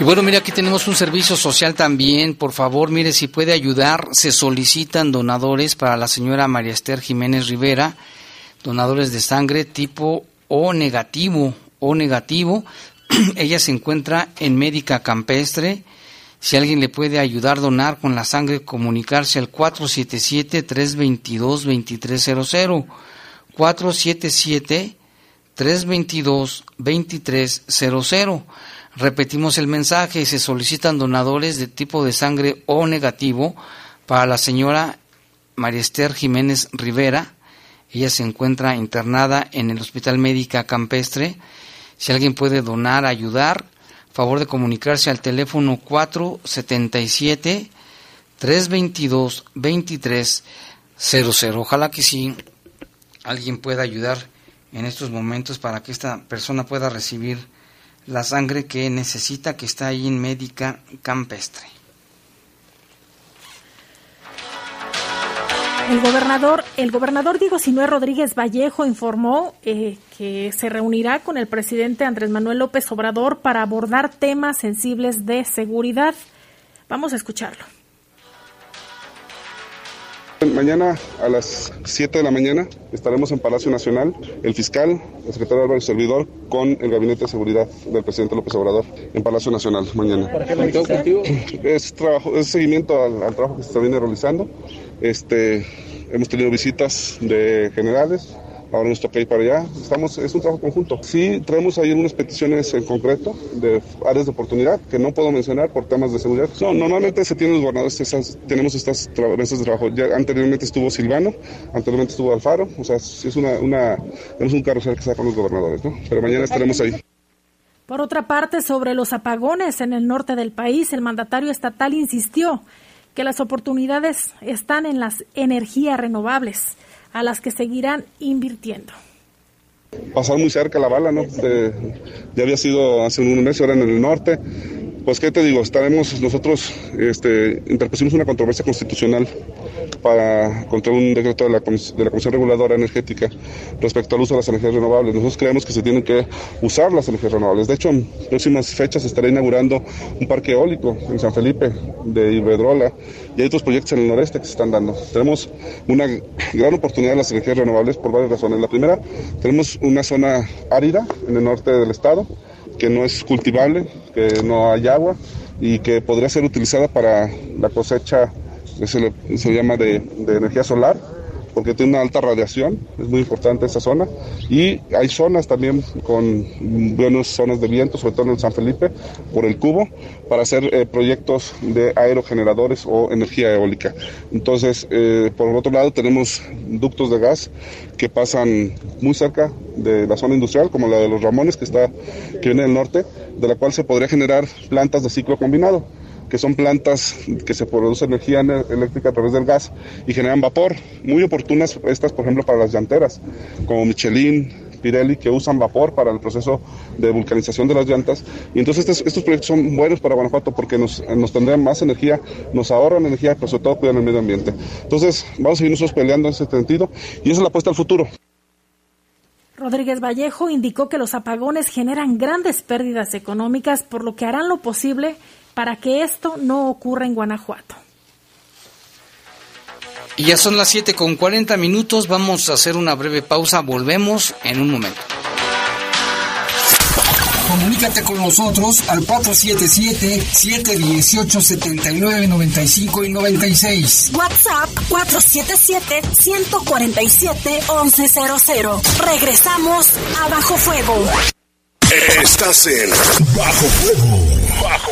Bueno, mire, aquí tenemos un servicio social también. Por favor, mire, si puede ayudar, se solicitan donadores para la señora María Esther Jiménez Rivera, donadores de sangre tipo O negativo, O negativo. Ella se encuentra en Médica Campestre. Si alguien le puede ayudar a donar con la sangre, comunicarse al 477-322-2300. 477-322-2300. Repetimos el mensaje, se solicitan donadores de tipo de sangre O negativo para la señora María Esther Jiménez Rivera. Ella se encuentra internada en el Hospital Médica Campestre. Si alguien puede donar, ayudar, favor de comunicarse al teléfono 477 322 2300. Ojalá que sí alguien pueda ayudar en estos momentos para que esta persona pueda recibir la sangre que necesita, que está ahí en Médica Campestre. El gobernador, el gobernador Diego Sinué Rodríguez Vallejo informó eh, que se reunirá con el presidente Andrés Manuel López Obrador para abordar temas sensibles de seguridad. Vamos a escucharlo. Mañana a las 7 de la mañana estaremos en Palacio Nacional, el fiscal, el secretario Álvaro Servidor, con el Gabinete de Seguridad del presidente López Obrador en Palacio Nacional mañana. ¿Para qué? Es, trabajo, es seguimiento al, al, trabajo que se viene realizando. Este, hemos tenido visitas de generales, ahora nos toca ir para allá. Estamos, es un trabajo conjunto. Sí, traemos ahí unas peticiones en concreto de áreas de oportunidad que no puedo mencionar por temas de seguridad. No, normalmente se tienen los gobernadores, tenemos estas mesas de trabajo. Ya anteriormente estuvo Silvano, anteriormente estuvo Alfaro, o sea, es una, una tenemos un carrusel que está con los gobernadores, ¿no? Pero mañana estaremos ahí. Por otra parte, sobre los apagones en el norte del país, el mandatario estatal insistió que las oportunidades están en las energías renovables a las que seguirán invirtiendo. Pasar muy cerca la bala, ¿no? De, ya había sido hace un mes, ahora en el norte. Pues, ¿qué te digo? Estaremos, nosotros este, interpusimos una controversia constitucional para contra un decreto de la, de la Comisión Reguladora Energética respecto al uso de las energías renovables. Nosotros creemos que se tienen que usar las energías renovables. De hecho, en próximas fechas estará inaugurando un parque eólico en San Felipe de Iberdrola y hay otros proyectos en el noreste que se están dando. Tenemos una gran oportunidad de las energías renovables por varias razones. La primera, tenemos una zona árida en el norte del estado que no es cultivable, que no hay agua y que podría ser utilizada para la cosecha, se, le, llama de, energía solar, porque tiene una alta radiación, es muy importante esa zona. Y hay zonas también con buenas zonas de viento, sobre todo en San Felipe, por el cubo, para hacer eh, proyectos de aerogeneradores o energía eólica. Entonces, eh, por otro lado, tenemos ductos de gas que pasan muy cerca de la zona industrial, como la de los Ramones, que, está, que viene del norte, de la cual se podría generar plantas de ciclo combinado que son plantas que se produce energía eléctrica a través del gas y generan vapor. Muy oportunas estas, por ejemplo, para las llanteras, como Michelin, Pirelli, que usan vapor para el proceso de vulcanización de las llantas. Y entonces estos, proyectos son buenos para Guanajuato porque nos, nos tendrían más energía, nos ahorran energía, pero sobre todo cuidan el medio ambiente. Entonces vamos a seguir nosotros peleando en ese sentido y esa es la apuesta al futuro. Rodríguez Vallejo indicó que los apagones generan grandes pérdidas económicas, por lo que harán lo posible para que esto no ocurra en Guanajuato. Y ya son las 7 con 40 minutos, vamos a hacer una breve pausa, volvemos en un momento. Comunícate con nosotros al 477-718-7995 y 96. WhatsApp 477-147-1100. Regresamos a Bajo Fuego. Estás en Bajo Fuego. Bajo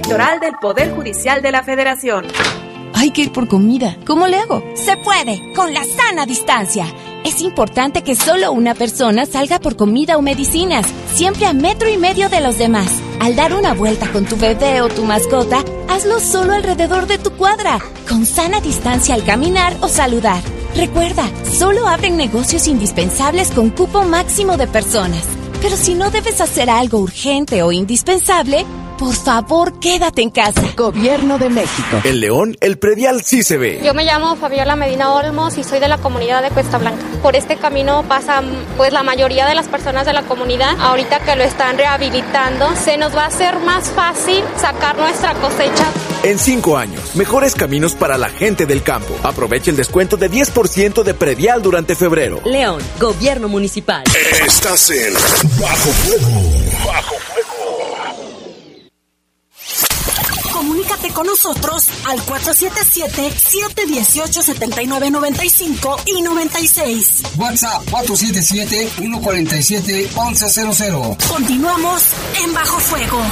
Electoral del Poder Judicial de la Federación. Hay que ir por comida. ¿Cómo le hago? Se puede, con la sana distancia. Es importante que solo una persona salga por comida o medicinas, siempre a metro y medio de los demás. Al dar una vuelta con tu bebé o tu mascota, hazlo solo alrededor de tu cuadra, con sana distancia al caminar o saludar. Recuerda, solo abren negocios indispensables con cupo máximo de personas. Pero si no debes hacer algo urgente o indispensable, por favor, quédate en casa. Gobierno de México. En León, el predial sí se ve. Yo me llamo Fabiola Medina Olmos y soy de la comunidad de Cuesta Blanca. Por este camino pasan pues la mayoría de las personas de la comunidad. Ahorita que lo están rehabilitando, se nos va a hacer más fácil sacar nuestra cosecha. En cinco años, mejores caminos para la gente del campo. Aprovecha el descuento de 10% de predial durante febrero. León, Gobierno Municipal. Estás en Bajo Fuego. Bajo Fuego. Comunícate con nosotros al 477-718-7995 y 96. WhatsApp 477-147-1100. Continuamos en Bajo Fuego.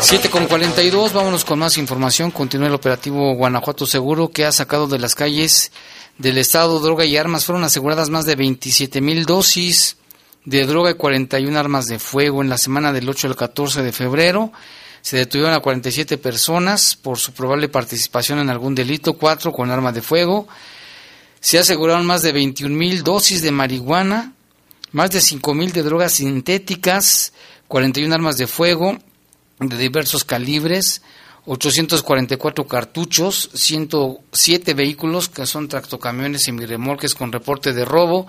Siete con 42, vámonos con más información. Continúa el operativo Guanajuato Seguro que ha sacado de las calles del estado droga y armas. Fueron aseguradas más de 27 mil dosis de droga y 41 armas de fuego. En la semana del 8 al 14 de febrero se detuvieron a 47 personas por su probable participación en algún delito, cuatro con arma de fuego. Se aseguraron más de 21 mil dosis de marihuana, más de 5 mil de drogas sintéticas, 41 armas de fuego de diversos calibres, 844 cartuchos, 107 vehículos que son tractocamiones y remolques con reporte de robo,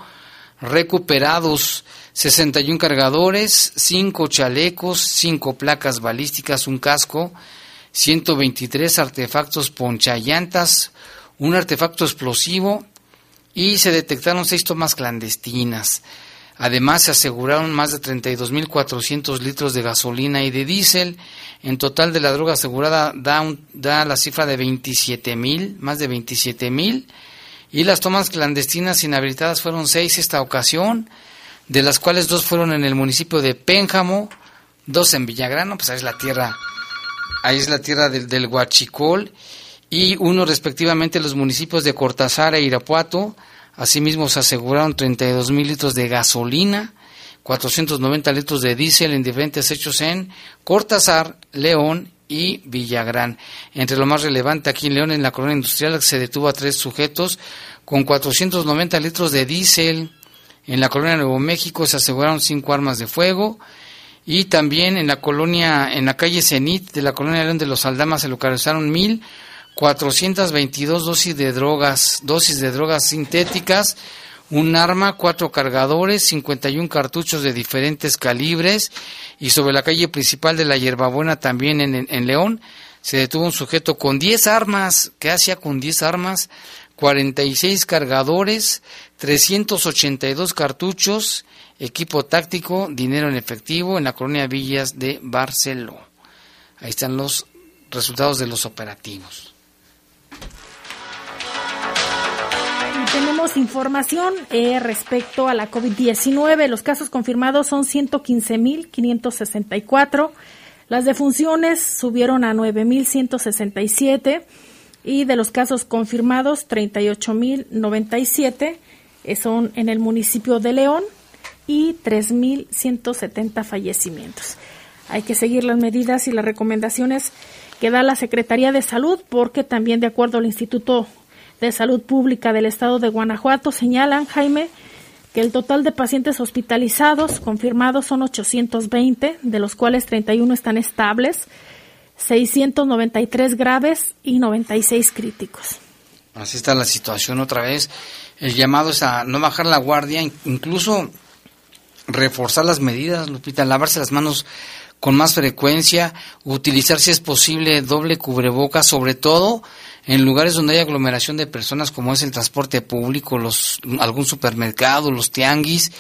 recuperados 61 cargadores, 5 chalecos, 5 placas balísticas, un casco, 123 artefactos ponchallantas, un artefacto explosivo y se detectaron seis tomas clandestinas. Además, se aseguraron más de 32.400 litros de gasolina y de diésel. En total de la droga asegurada da, da la cifra de 27.000, más de 27.000. Y las tomas clandestinas inhabilitadas fueron seis esta ocasión, de las cuales dos fueron en el municipio de Pénjamo, dos en Villagrano, pues es la tierra ahí es la tierra del, del Huachicol, y uno respectivamente los municipios de Cortázar e Irapuato. Asimismo se aseguraron 32 mil litros de gasolina, 490 litros de diésel en diferentes hechos en Cortázar, León y Villagrán. Entre lo más relevante aquí en León, en la colonia industrial, se detuvo a tres sujetos con 490 litros de diésel. En la colonia Nuevo México se aseguraron cinco armas de fuego. Y también en la colonia, en la calle Cenit de la colonia León de los Aldamas se localizaron mil 422 dosis de drogas, dosis de drogas sintéticas, un arma, cuatro cargadores, 51 cartuchos de diferentes calibres y sobre la calle principal de la Hierbabuena también en, León se detuvo un sujeto con 10 armas, ¿qué hacía con 10 armas? 46 cargadores, 382 cartuchos, equipo táctico, dinero en efectivo en la colonia Villas de Barceló. Ahí están los resultados de los operativos. Información eh, respecto a la COVID-19. Los casos confirmados son 115.564. Las defunciones subieron a 9.167 y de los casos confirmados 38.097 eh, son en el municipio de León y 3.170 fallecimientos. Hay que seguir las medidas y las recomendaciones que da la Secretaría de Salud porque también de acuerdo al Instituto de Salud Pública del Estado de Guanajuato señalan, Jaime, que el total de pacientes hospitalizados confirmados son 820, de los cuales 31 están estables, 693 graves y 96 críticos. Así está la situación otra vez. El llamado es a no bajar la guardia, incluso reforzar las medidas, Lupita, lavarse las manos con más frecuencia, utilizar si es posible doble cubreboca, sobre todo en lugares donde hay aglomeración de personas como es el transporte público, los algún supermercado, los tianguis,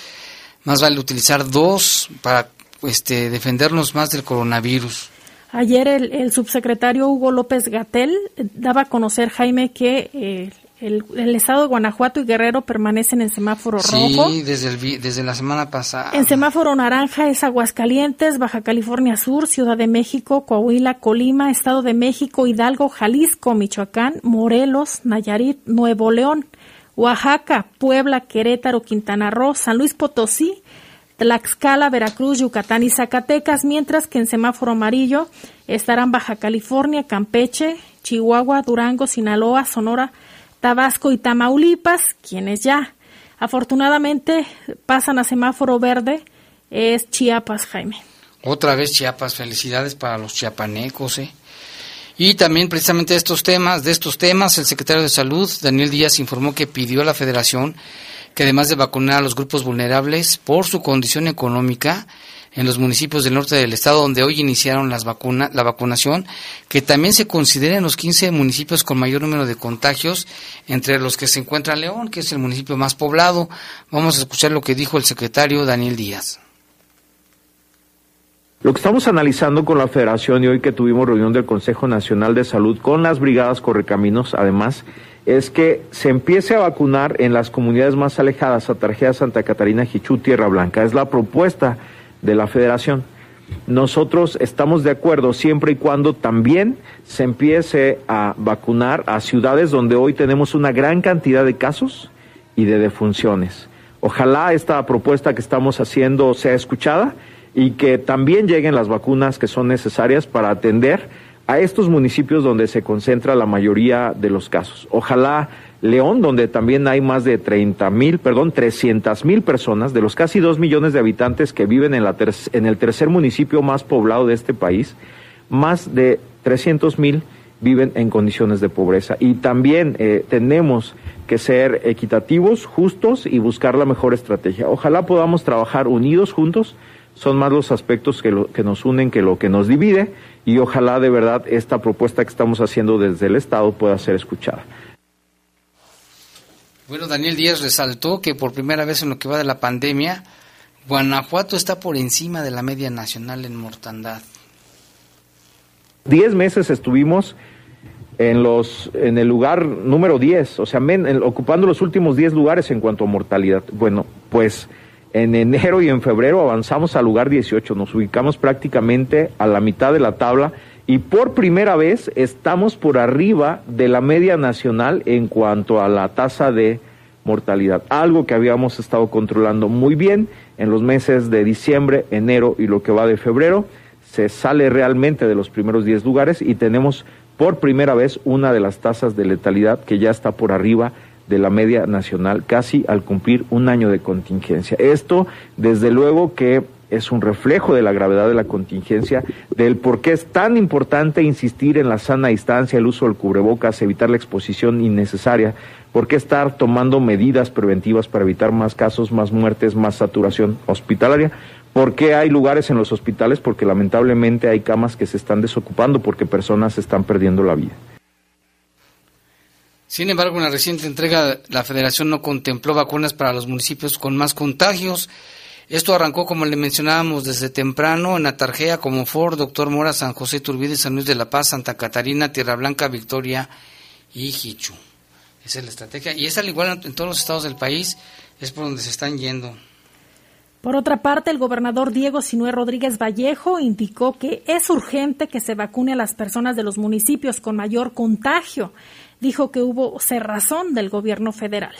más vale utilizar dos para este defendernos más del coronavirus. Ayer el, subsecretario Hugo López Gatel daba a conocer, Jaime, que eh, el, estado de Guanajuato y Guerrero permanecen en semáforo rojo. Sí, desde, desde la semana pasada. En semáforo naranja es Aguascalientes, Baja California Sur, Ciudad de México, Coahuila, Colima, Estado de México, Hidalgo, Jalisco, Michoacán, Morelos, Nayarit, Nuevo León, Oaxaca, Puebla, Querétaro, Quintana Roo, San Luis Potosí, Tlaxcala, Veracruz, Yucatán y Zacatecas, mientras que en semáforo amarillo estarán Baja California, Campeche, Chihuahua, Durango, Sinaloa, Sonora, Tabasco y Tamaulipas, quienes ya afortunadamente pasan a semáforo verde, es Chiapas, Jaime. Otra vez Chiapas, felicidades para los chiapanecos, ¿eh? Y también precisamente de estos temas, de estos temas, el secretario de Salud, Daniel Díaz, informó que pidió a la Federación que además de vacunar a los grupos vulnerables por su condición económica, en los municipios del norte del estado donde hoy iniciaron las vacuna, la vacunación, que también se consideren los 15 municipios con mayor número de contagios, entre los que se encuentra León, que es el municipio más poblado. Vamos a escuchar lo que dijo el secretario Daniel Díaz. Lo que estamos analizando con la Federación y hoy que tuvimos reunión del Consejo Nacional de Salud con las brigadas Correcaminos, además, es que se empiece a vacunar en las comunidades más alejadas, a Tarjea, Santa Catarina, Jichú, Tierra Blanca. Es la propuesta de la federación. Nosotros estamos de acuerdo siempre y cuando también se empiece a vacunar a ciudades donde hoy tenemos una gran cantidad de casos y de defunciones. Ojalá esta propuesta que estamos haciendo sea escuchada y que también lleguen las vacunas que son necesarias para atender a estos municipios donde se concentra la mayoría de los casos. Ojalá León, donde también hay más de 30 mil, perdón, 300 mil personas, de los casi 2 millones de habitantes que viven en, la en el tercer municipio más poblado de este país, más de 300 mil viven en condiciones de pobreza. Y también eh, tenemos que ser equitativos, justos y buscar la mejor estrategia. Ojalá podamos trabajar unidos juntos. Son más los aspectos que, que nos unen que lo que nos divide y ojalá de verdad esta propuesta que estamos haciendo desde el Estado pueda ser escuchada. Bueno, Daniel Díaz resaltó que por primera vez en lo que va de la pandemia, Guanajuato está por encima de la media nacional en mortandad. Diez meses estuvimos en los en el lugar número 10, o sea, ocupando los últimos 10 lugares en cuanto a mortalidad. Bueno, pues en enero y en febrero avanzamos al lugar 18, nos ubicamos prácticamente a la mitad de la tabla y por primera vez estamos por arriba de la media nacional en cuanto a la tasa de mortalidad, algo que habíamos estado controlando muy bien en los meses de diciembre, enero y lo que va de febrero, se sale realmente de los primeros 10 lugares y tenemos por primera vez una de las tasas de letalidad que ya está por arriba de la media nacional, casi al cumplir un año de contingencia. Esto, desde luego que es un reflejo de la gravedad de la contingencia, del por qué es tan importante insistir en la sana distancia, el uso del cubrebocas, evitar la exposición innecesaria, por qué estar tomando medidas preventivas para evitar más casos, más muertes, más saturación hospitalaria. ¿Por qué hay lugares en los hospitales? Porque lamentablemente hay camas que se están desocupando porque personas están perdiendo la vida. Sin embargo, en la reciente entrega, la Federación no contempló vacunas para los municipios con más contagios. Esto arrancó, como le mencionábamos, desde temprano en Atarjea, como Ford, Doctor Mora, San José Turbide, San Luis de la Paz, Santa Catarina, Tierra Blanca, Victoria y Jichu. Esa es la estrategia. Y es al igual en todos los estados del país, es por donde se están yendo. Por otra parte, el gobernador Diego Sinué Rodríguez Vallejo indicó que es urgente que se vacune a las personas de los municipios con mayor contagio. Dijo que hubo cerrazón del gobierno federal.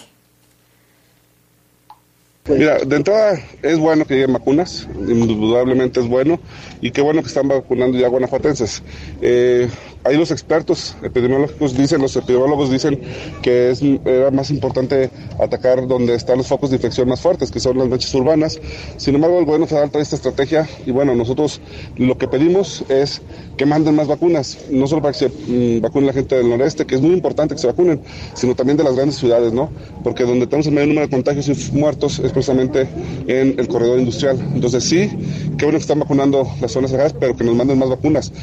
Mira, de entrada es bueno que lleguen vacunas, indudablemente es bueno, y qué bueno que están vacunando ya guanajuatenses. Eh, ahí los expertos epidemiológicos dicen, los epidemiólogos dicen que era más importante atacar donde están los focos de infección más fuertes, que son las manchas urbanas. Sin embargo, el gobierno federal trae esta estrategia y bueno, nosotros lo que pedimos es que manden más vacunas, no solo para que se mm, vacune la gente del noreste, que es muy importante que se vacunen, sino también de las grandes ciudades, ¿no? Porque donde tenemos el mayor número de contagios y muertos es precisamente en el corredor industrial. Entonces sí, qué bueno que están vacunando las zonas alejadas, pero que nos manden más vacunas.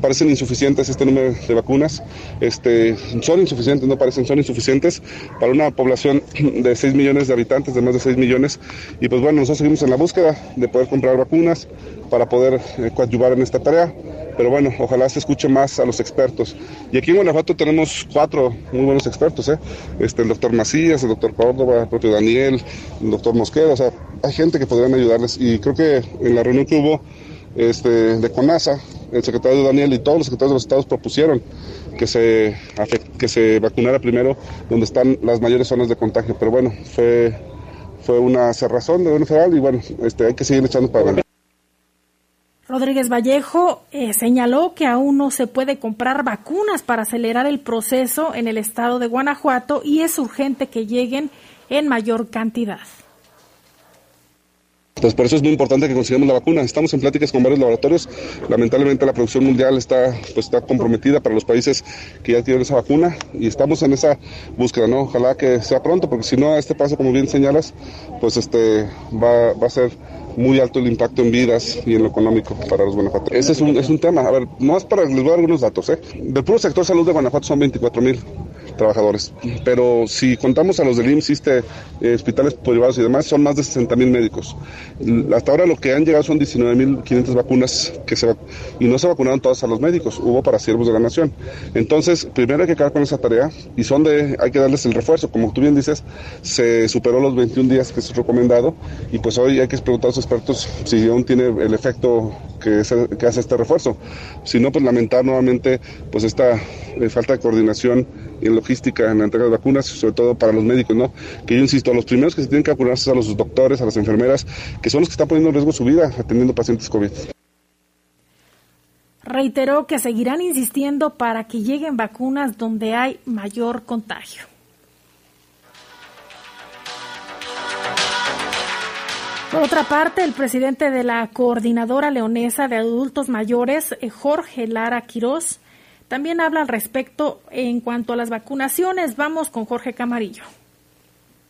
Parecen insuficientes este número de vacunas, este, son insuficientes, no parecen, son insuficientes para una población de 6 millones de habitantes, de más de 6 millones. Y pues bueno, nosotros seguimos en la búsqueda de poder comprar vacunas para poder eh, coadyuvar en esta tarea pero bueno, ojalá se escuche más a los expertos. Y aquí en Guanajuato tenemos cuatro muy buenos expertos, ¿eh? Este, el doctor Macías, el doctor Córdoba, el propio Daniel, el doctor Mosqueda, o sea, hay gente que podrían ayudarles y creo que en la reunión que hubo este, de CONASA, el secretario Daniel y todos los secretarios de los estados propusieron que se, que se vacunara primero donde están las mayores zonas de contagio, pero bueno, fue, fue una cerrazón de gobierno federal y bueno, este, hay que seguir echando para adelante. Rodríguez Vallejo eh, señaló que aún no se puede comprar vacunas para acelerar el proceso en el estado de Guanajuato y es urgente que lleguen en mayor cantidad. Entonces, por eso es muy importante que consigamos la vacuna. Estamos en pláticas con varios laboratorios. Lamentablemente, la producción mundial está, pues, está comprometida para los países que ya tienen esa vacuna y estamos en esa búsqueda, ¿no? Ojalá que sea pronto, porque si no, a este paso, como bien señalas, pues este va, va a ser muy alto el impacto en vidas y en lo económico para los Guanajuato. Ese es un, es un tema. A ver, más para, les voy a dar algunos datos. ¿eh? Del puro sector salud de Guanajuato son 24 mil trabajadores. Pero si contamos a los del IMSS, eh, hospitales privados y demás, son más de 60 mil médicos. Hasta ahora lo que han llegado son 19 mil 500 vacunas que se y no se vacunaron todas a los médicos, hubo para siervos de la nación. Entonces, primero hay que acabar con esa tarea y son de, hay que darles el refuerzo. Como tú bien dices, se superó los 21 días que es recomendado y pues hoy hay que preguntar a los expertos si aún tiene el efecto que, hace este refuerzo. Si no, pues lamentar nuevamente pues esta eh, falta de coordinación en logística en la entrega de vacunas, sobre todo para los médicos, ¿no? Que yo insisto, los primeros que se tienen que vacunar son a los doctores, a las enfermeras, que son los que están poniendo en riesgo su vida atendiendo pacientes COVID. Reiteró que seguirán insistiendo para que lleguen vacunas donde hay mayor contagio. Por otra parte, el presidente de la Coordinadora Leonesa de Adultos Mayores, eh, Jorge Lara Quirós, también habla al respecto en cuanto a las vacunaciones. Vamos con Jorge Camarillo.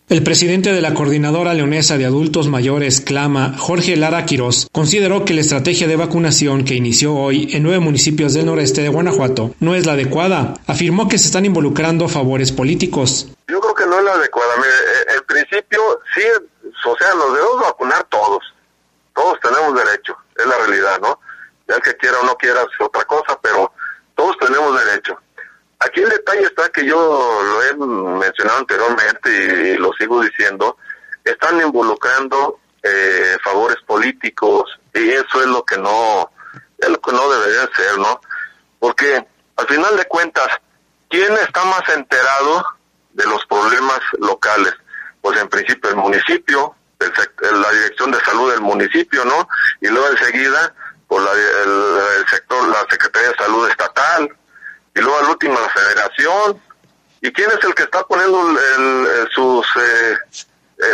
El presidente de la Coordinadora Leonesa de Adultos Mayores, Clama, Jorge Lara Quirós, consideró que la estrategia de vacunación que inició hoy en nueve municipios del noreste de Guanajuato no es la adecuada. Afirmó que se están involucrando favores políticos. Yo creo que no es la adecuada. Eh, en principio, sí, o sea, nos debemos vacunar todos. Todos tenemos derecho, es la realidad, ¿no? Ya el que quiera o no quiera es otra cosa, pero todos tenemos derecho. Aquí el detalle está que yo lo he mencionado anteriormente y, lo sigo diciendo, están involucrando eh, favores políticos y eso es lo que no es lo que no debería ser, ¿no? porque al final de cuentas, ¿quién está más enterado de los problemas locales? Pues en principio el municipio, la dirección de salud del municipio, ¿no? Y luego enseguida, por pues, el, sector, la Secretaría de Salud Estatal, y luego al último la Federación. ¿Y quién es el que está poniendo el, sus, eh,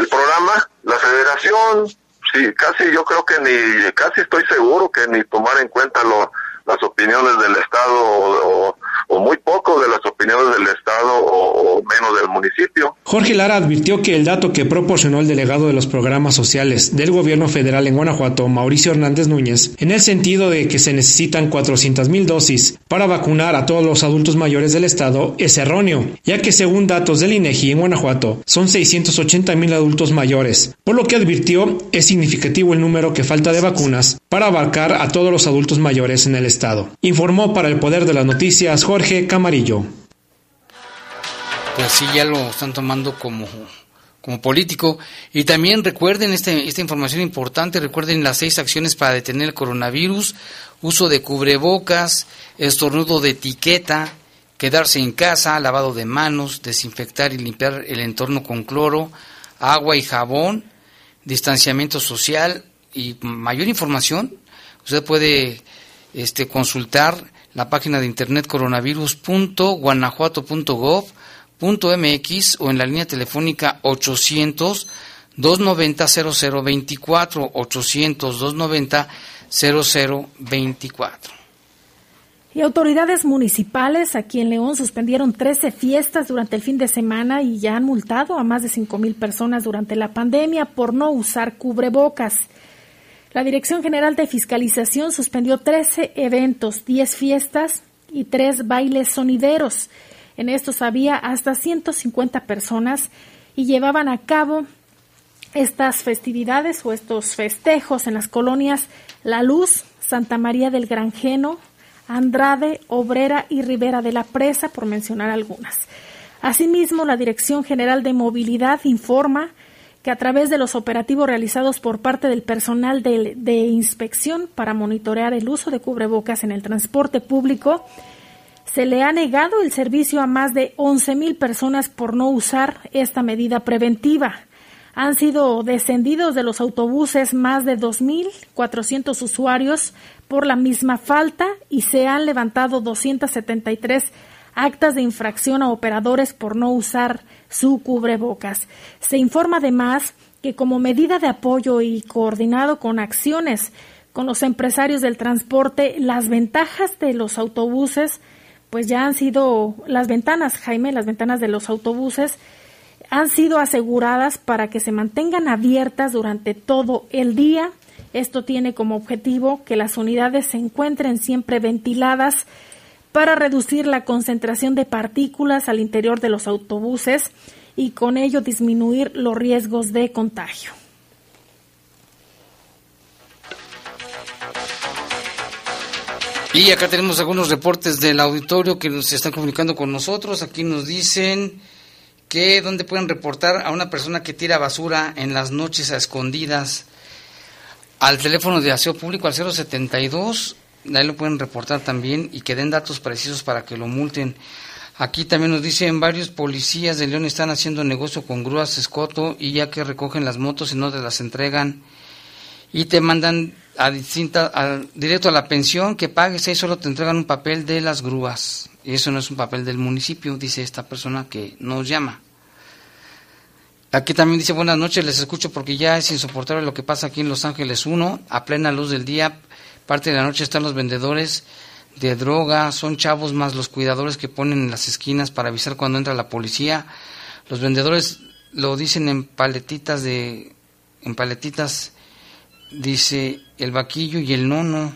el programa? La Federación. Sí, casi yo creo que ni, casi estoy seguro que ni tomar en cuenta lo, las opiniones del Estado o, muy poco de las opiniones del Estado o, menos del municipio. Jorge Lara advirtió que el dato que proporcionó el delegado de los programas sociales del gobierno federal en Guanajuato, Mauricio Hernández Núñez, en el sentido de que se necesitan 400 mil dosis para vacunar a todos los adultos mayores del Estado, es erróneo, ya que según datos del INEGI en Guanajuato, son 680 mil adultos mayores, por lo que advirtió es significativo el número que falta de vacunas para abarcar a todos los adultos mayores en el Estado. Informó para el Poder de las Noticias Jorge Camarillo. Pues sí, ya lo están tomando como, como político. Y también recuerden este, esta información importante, recuerden las seis acciones para detener el coronavirus, uso de cubrebocas, estornudo de etiqueta, quedarse en casa, lavado de manos, desinfectar y limpiar el entorno con cloro, agua y jabón, distanciamiento social y mayor información. Usted puede este, consultar la página de internet coronavirus.guanajuato.gov.mx o en la línea telefónica 800 290 0024 800 290 0024. Y autoridades municipales aquí en León suspendieron 13 fiestas durante el fin de semana y ya han multado a más de 5 mil personas durante la pandemia por no usar cubrebocas. La Dirección General de Fiscalización suspendió 13 eventos, 10 fiestas y 3 bailes sonideros. En estos había hasta 150 personas y llevaban a cabo estas festividades o estos festejos en las colonias La Luz, Santa María del Granjeno, Andrade, Obrera y Rivera de la Presa, por mencionar algunas. Asimismo, la Dirección General de Movilidad informa que a través de los operativos realizados por parte del personal de, inspección para monitorear el uso de cubrebocas en el transporte público, se le ha negado el servicio a más de 11.000 personas por no usar esta medida preventiva. Han sido descendidos de los autobuses más de 2.400 usuarios por la misma falta y se han levantado 273 actas de infracción a operadores por no usar su cubrebocas. Se informa además que como medida de apoyo y coordinado con acciones con los empresarios del transporte, las ventajas de los autobuses, pues ya han sido, las ventanas, Jaime, las ventanas de los autobuses, han sido aseguradas para que se mantengan abiertas durante todo el día. Esto tiene como objetivo que las unidades se encuentren siempre ventiladas para reducir la concentración de partículas al interior de los autobuses y con ello disminuir los riesgos de contagio. Y acá tenemos algunos reportes del auditorio que se están comunicando con nosotros. Aquí nos dicen que donde pueden reportar a una persona que tira basura en las noches a escondidas al teléfono de aseo público al 072 ahí lo pueden reportar también y que den datos precisos para que lo multen. Aquí también nos dicen varios policías de León están haciendo negocio con grúas escoto y ya que recogen las motos y no te las entregan. Y te mandan a distinta, directo a la pensión que pagues ahí solo te entregan un papel de las grúas. Y eso no es un papel del municipio dice esta persona que nos llama. Aquí también dice buenas noches les escucho porque ya es insoportable lo que pasa aquí en Los Ángeles 1 a plena luz del día Parte de la noche están los vendedores de droga, son chavos más los cuidadores que ponen en las esquinas para avisar cuando entra la policía. Los vendedores lo dicen en paletitas de en paletitas dice el vaquillo y el nono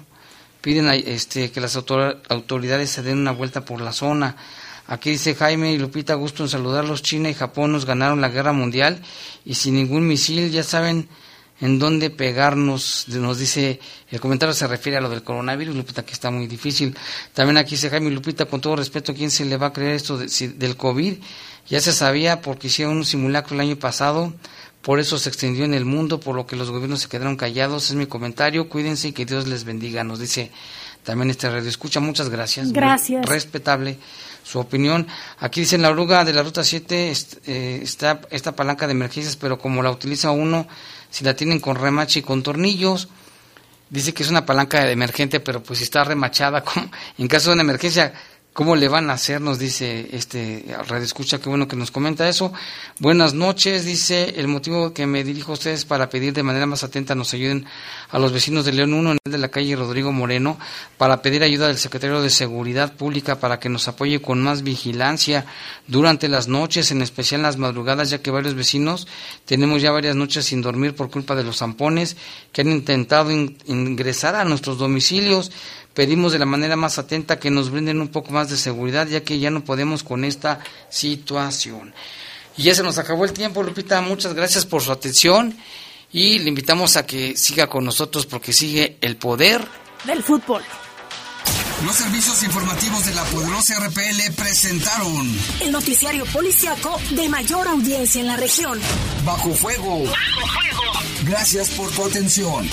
piden este que las autoridades se den una vuelta por la zona. Aquí dice Jaime y Lupita, gusto en saludarlos. China y Japón nos ganaron la guerra mundial y sin ningún misil, ya saben, en dónde pegarnos, nos dice, el comentario se refiere a lo del coronavirus, Lupita, que está muy difícil. También aquí dice Jaime Lupita, con todo respeto, ¿quién se le va a creer esto del COVID? Ya se sabía porque hicieron un simulacro el año pasado, por eso se extendió en el mundo, por lo que los gobiernos se quedaron callados. Es mi comentario, cuídense y que Dios les bendiga, nos dice también este radio escucha. Muchas gracias. Gracias. respetable su opinión. Aquí dice en la oruga de la ruta 7 eh, está esta palanca de emergencias, pero como la utiliza uno, si la tienen con remache y con tornillos, dice que es una palanca emergente, pero pues si está remachada, como, en caso de una emergencia, ¿Cómo le van a hacer? Nos dice este Radio Escucha, qué bueno que nos comenta eso. Buenas noches, dice, el motivo que me dirijo a ustedes para pedir de manera más atenta nos ayuden a los vecinos de León 1 en el de la calle Rodrigo Moreno para pedir ayuda del secretario de Seguridad Pública para que nos apoye con más vigilancia durante las noches, en especial en las madrugadas, ya que varios vecinos tenemos ya varias noches sin dormir por culpa de los zampones que han intentado ingresar a nuestros domicilios pedimos de la manera más atenta que nos brinden un poco más de seguridad, ya que ya no podemos con esta situación. Y ya se nos acabó el tiempo, Lupita. Muchas gracias por su atención y le invitamos a que siga con nosotros porque sigue el poder del fútbol. Los servicios informativos de la poderosa RPL presentaron el noticiario policiaco de mayor audiencia en la región. Bajo fuego. Bajo fuego. Gracias por tu atención.